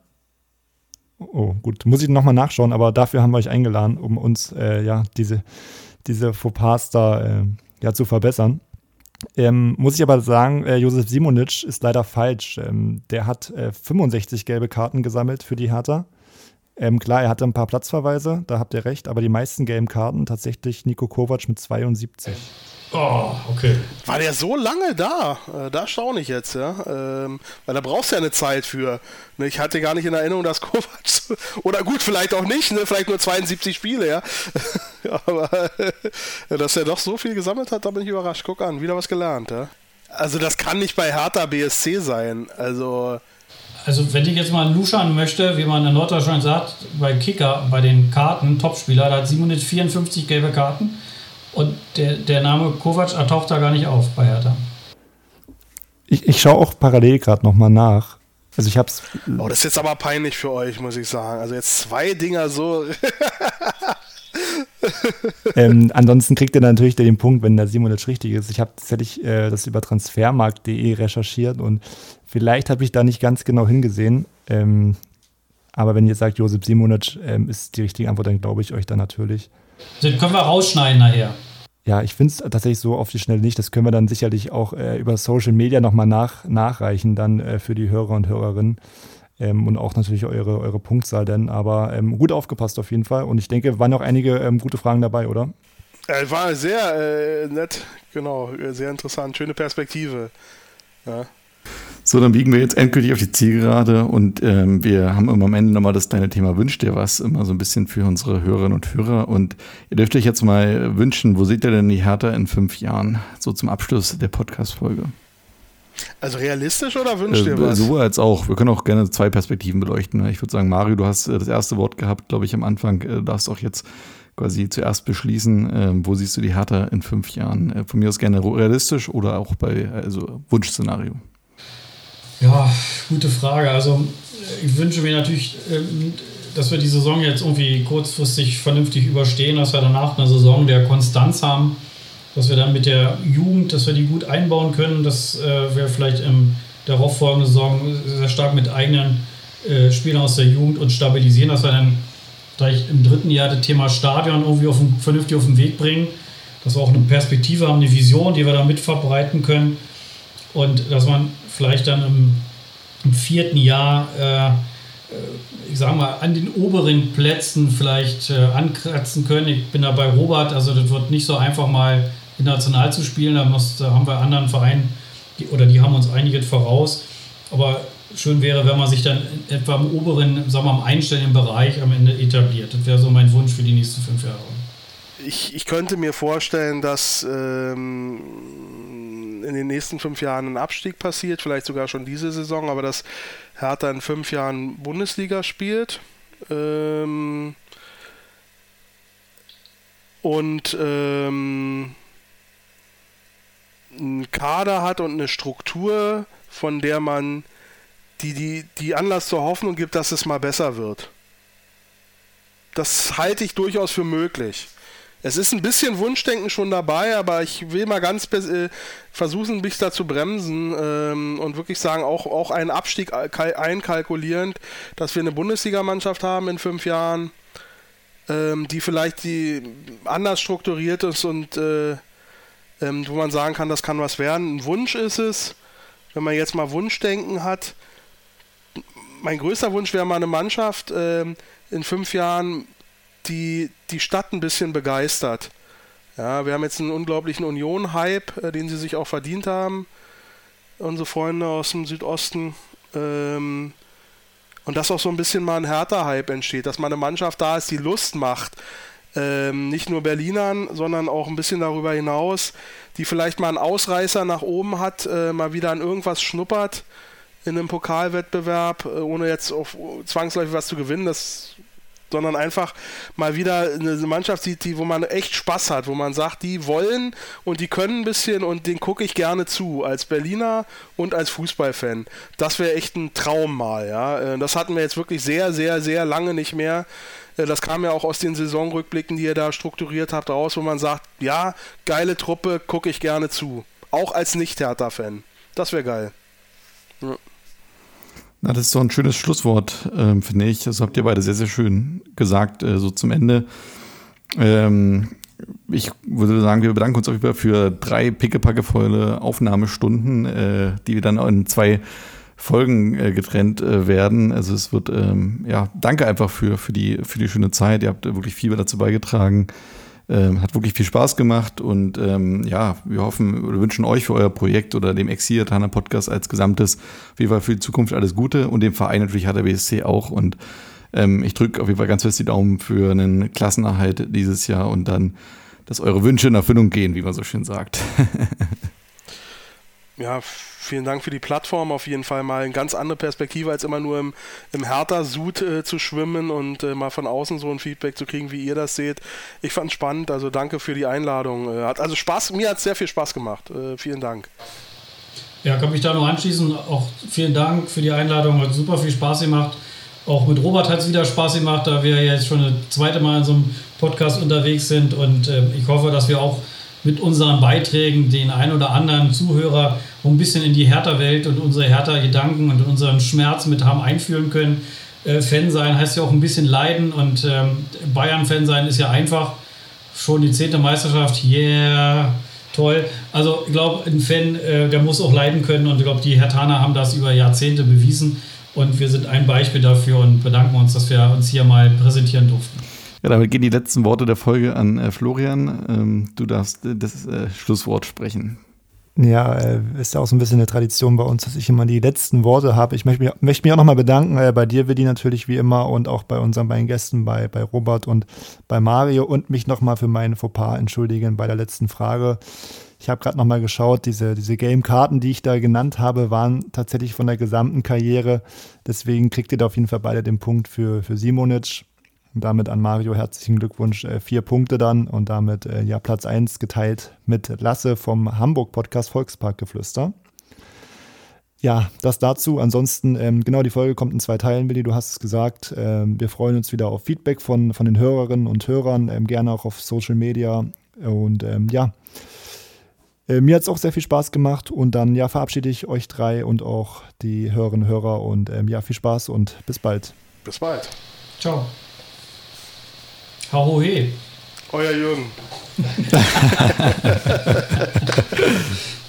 Oh, gut. Muss ich nochmal nachschauen, aber dafür haben wir euch eingeladen, um uns äh, ja diese, diese Fauxpas da äh, ja, zu verbessern. Ähm, muss ich aber sagen, äh, Josef Simonic ist leider falsch. Ähm, der hat äh, 65 gelbe Karten gesammelt für die Hertha. Ähm, klar, er hatte ein paar Platzverweise, da habt ihr recht, aber die meisten gelben Karten tatsächlich Nico Kovac mit 72. Oh, okay. War der so lange da? Äh, da staune ich jetzt, ja. Ähm, weil da brauchst du ja eine Zeit für. Ne, ich hatte gar nicht in Erinnerung, dass Kovac. Oder gut, vielleicht auch nicht, ne? Vielleicht nur 72 Spiele, ja. Aber äh, dass er doch so viel gesammelt hat, da bin ich überrascht. Guck an, wieder was gelernt, ja. Also das kann nicht bei Hertha BSC sein. Also. Also wenn ich jetzt mal luschern möchte, wie man in Norddeutschland sagt, bei Kicker, bei den Karten, Topspieler, da hat 754 gelbe Karten und der, der Name Kovac taucht da gar nicht auf bei Hertha. Ich, ich schaue auch parallel gerade nochmal nach. Also ich hab's. Oh, das ist jetzt aber peinlich für euch, muss ich sagen. Also jetzt zwei Dinger so. ähm, ansonsten kriegt ihr natürlich den Punkt, wenn der Simonic richtig ist. Ich habe tatsächlich äh, das über transfermarkt.de recherchiert und vielleicht habe ich da nicht ganz genau hingesehen. Ähm, aber wenn ihr sagt, Josep Simonic ähm, ist die richtige Antwort, dann glaube ich euch da natürlich. Den können wir rausschneiden nachher. Ja, ich finde es tatsächlich so auf die Schnelle nicht. Das können wir dann sicherlich auch äh, über Social Media nochmal nach, nachreichen, dann äh, für die Hörer und Hörerinnen. Ähm, und auch natürlich eure, eure Punktzahl denn. Aber ähm, gut aufgepasst auf jeden Fall. Und ich denke, waren auch einige ähm, gute Fragen dabei, oder? Äh, war sehr äh, nett, genau, sehr interessant, schöne Perspektive. Ja. So, dann biegen wir jetzt endgültig auf die Zielgerade und ähm, wir haben immer am Ende nochmal das kleine Thema Wünscht dir was, immer so ein bisschen für unsere Hörerinnen und Hörer. Und ihr dürft euch jetzt mal wünschen, wo seht ihr denn die Hertha in fünf Jahren? So zum Abschluss der Podcast-Folge. Also realistisch oder wünscht ihr äh, was? So als auch. Wir können auch gerne zwei Perspektiven beleuchten. Ne? Ich würde sagen, Mario, du hast äh, das erste Wort gehabt, glaube ich, am Anfang. Äh, du darfst auch jetzt quasi zuerst beschließen, äh, wo siehst du die Hertha in fünf Jahren? Äh, von mir aus gerne realistisch oder auch bei also Wunschszenario. Ja, gute Frage. Also ich wünsche mir natürlich, ähm, dass wir die Saison jetzt irgendwie kurzfristig vernünftig überstehen, dass wir danach eine Saison der Konstanz haben, dass wir dann mit der Jugend, dass wir die gut einbauen können, dass äh, wir vielleicht der darauffolgenden Saison sehr stark mit eigenen äh, Spielern aus der Jugend uns stabilisieren, dass wir dann gleich im dritten Jahr das Thema Stadion irgendwie auf, vernünftig auf den Weg bringen, dass wir auch eine Perspektive haben, eine Vision, die wir da mit verbreiten können und dass man vielleicht dann im, im vierten Jahr, äh, äh, ich sage mal, an den oberen Plätzen vielleicht äh, ankratzen können. Ich bin da bei Robert, also das wird nicht so einfach mal international zu spielen. Da, muss, da haben wir anderen Vereinen, die, oder die haben uns einiges voraus. Aber schön wäre, wenn man sich dann etwa im oberen, sagen wir mal, im einstelligen Bereich am Ende etabliert. Das wäre so mein Wunsch für die nächsten fünf Jahre. Ich, ich könnte mir vorstellen, dass ähm, in den nächsten fünf Jahren ein Abstieg passiert, vielleicht sogar schon diese Saison, aber dass Hertha in fünf Jahren Bundesliga spielt. Ähm, und ähm, einen Kader hat und eine Struktur, von der man die, die, die Anlass zur Hoffnung gibt, dass es mal besser wird. Das halte ich durchaus für möglich. Es ist ein bisschen Wunschdenken schon dabei, aber ich will mal ganz äh, versuchen, mich da zu bremsen ähm, und wirklich sagen, auch, auch einen Abstieg einkalkulierend, dass wir eine Bundesligamannschaft haben in fünf Jahren, ähm, die vielleicht die anders strukturiert ist und äh, ähm, wo man sagen kann, das kann was werden. Ein Wunsch ist es, wenn man jetzt mal Wunschdenken hat. Mein größter Wunsch wäre mal eine Mannschaft ähm, in fünf Jahren die die Stadt ein bisschen begeistert. Ja, wir haben jetzt einen unglaublichen Union-Hype, äh, den sie sich auch verdient haben, unsere Freunde aus dem Südosten. Ähm, und dass auch so ein bisschen mal ein härter Hype entsteht, dass mal eine Mannschaft da ist, die Lust macht. Ähm, nicht nur Berlinern, sondern auch ein bisschen darüber hinaus, die vielleicht mal einen Ausreißer nach oben hat, äh, mal wieder an irgendwas schnuppert in einem Pokalwettbewerb, äh, ohne jetzt auf zwangsläufig was zu gewinnen. Das sondern einfach mal wieder eine Mannschaft sieht, die, wo man echt Spaß hat, wo man sagt, die wollen und die können ein bisschen und den gucke ich gerne zu, als Berliner und als Fußballfan. Das wäre echt ein Traum mal, ja. Äh, das hatten wir jetzt wirklich sehr, sehr, sehr lange nicht mehr. Äh, das kam ja auch aus den Saisonrückblicken, die ihr da strukturiert habt, raus, wo man sagt, ja, geile Truppe, gucke ich gerne zu. Auch als Nicht-Hertha-Fan. Das wäre geil. Ja. Na, das ist so ein schönes Schlusswort, ähm, finde ich. Das habt ihr beide sehr, sehr schön gesagt, äh, so zum Ende. Ähm, ich würde sagen, wir bedanken uns auf jeden Fall für drei pickepackevolle Aufnahmestunden, äh, die wir dann in zwei Folgen äh, getrennt äh, werden. Also es wird, ähm, ja, danke einfach für, für, die, für die schöne Zeit. Ihr habt wirklich viel dazu beigetragen. Ähm, hat wirklich viel Spaß gemacht und ähm, ja, wir hoffen oder wünschen euch für euer Projekt oder dem Exil Tana Podcast als Gesamtes auf jeden Fall für die Zukunft alles Gute und dem Verein natürlich hat der BSC auch und ähm, ich drücke auf jeden Fall ganz fest die Daumen für einen Klassenerhalt dieses Jahr und dann, dass eure Wünsche in Erfüllung gehen, wie man so schön sagt. ja, vielen Dank für die Plattform. Auf jeden Fall mal eine ganz andere Perspektive, als immer nur im, im Hertha-Sud äh, zu schwimmen und äh, mal von außen so ein Feedback zu kriegen, wie ihr das seht. Ich fand es spannend, also danke für die Einladung. Äh, hat also Spaß, mir hat es sehr viel Spaß gemacht. Äh, vielen Dank. Ja, kann mich da nur anschließen. Auch vielen Dank für die Einladung. Hat super viel Spaß gemacht. Auch mit Robert hat es wieder Spaß gemacht, da wir jetzt schon das zweite Mal in so einem Podcast unterwegs sind. Und äh, ich hoffe, dass wir auch mit unseren Beiträgen den ein oder anderen Zuhörer ein bisschen in die Hertha-Welt und unsere Hertha-Gedanken und unseren Schmerz mit haben einführen können. Äh, Fan sein heißt ja auch ein bisschen leiden und ähm, Bayern-Fan sein ist ja einfach. Schon die zehnte Meisterschaft, yeah, toll. Also ich glaube, ein Fan, äh, der muss auch leiden können und ich glaube, die Hertaner haben das über Jahrzehnte bewiesen und wir sind ein Beispiel dafür und bedanken uns, dass wir uns hier mal präsentieren durften. Ja, damit gehen die letzten Worte der Folge an äh, Florian. Ähm, du darfst äh, das äh, Schlusswort sprechen. Ja, äh, ist ja auch so ein bisschen eine Tradition bei uns, dass ich immer die letzten Worte habe. Ich möchte mich, möchte mich auch nochmal bedanken äh, bei dir, Willi, natürlich wie immer und auch bei unseren beiden Gästen, bei, bei Robert und bei Mario und mich nochmal für meinen Fauxpas entschuldigen bei der letzten Frage. Ich habe gerade nochmal geschaut, diese, diese Game-Karten, die ich da genannt habe, waren tatsächlich von der gesamten Karriere. Deswegen kriegt ihr da auf jeden Fall beide den Punkt für, für Simonic. Und damit an Mario herzlichen Glückwunsch. Äh, vier Punkte dann und damit äh, ja Platz 1 geteilt mit Lasse vom Hamburg-Podcast Volksparkgeflüster. Ja, das dazu. Ansonsten, ähm, genau, die Folge kommt in zwei Teilen, Willi, du hast es gesagt. Ähm, wir freuen uns wieder auf Feedback von, von den Hörerinnen und Hörern, ähm, gerne auch auf Social Media. Und ähm, ja, äh, mir hat es auch sehr viel Spaß gemacht und dann ja verabschiede ich euch drei und auch die Hörerinnen und Hörer und ähm, ja, viel Spaß und bis bald. Bis bald. Ciao. Hau he. Euer Jürgen.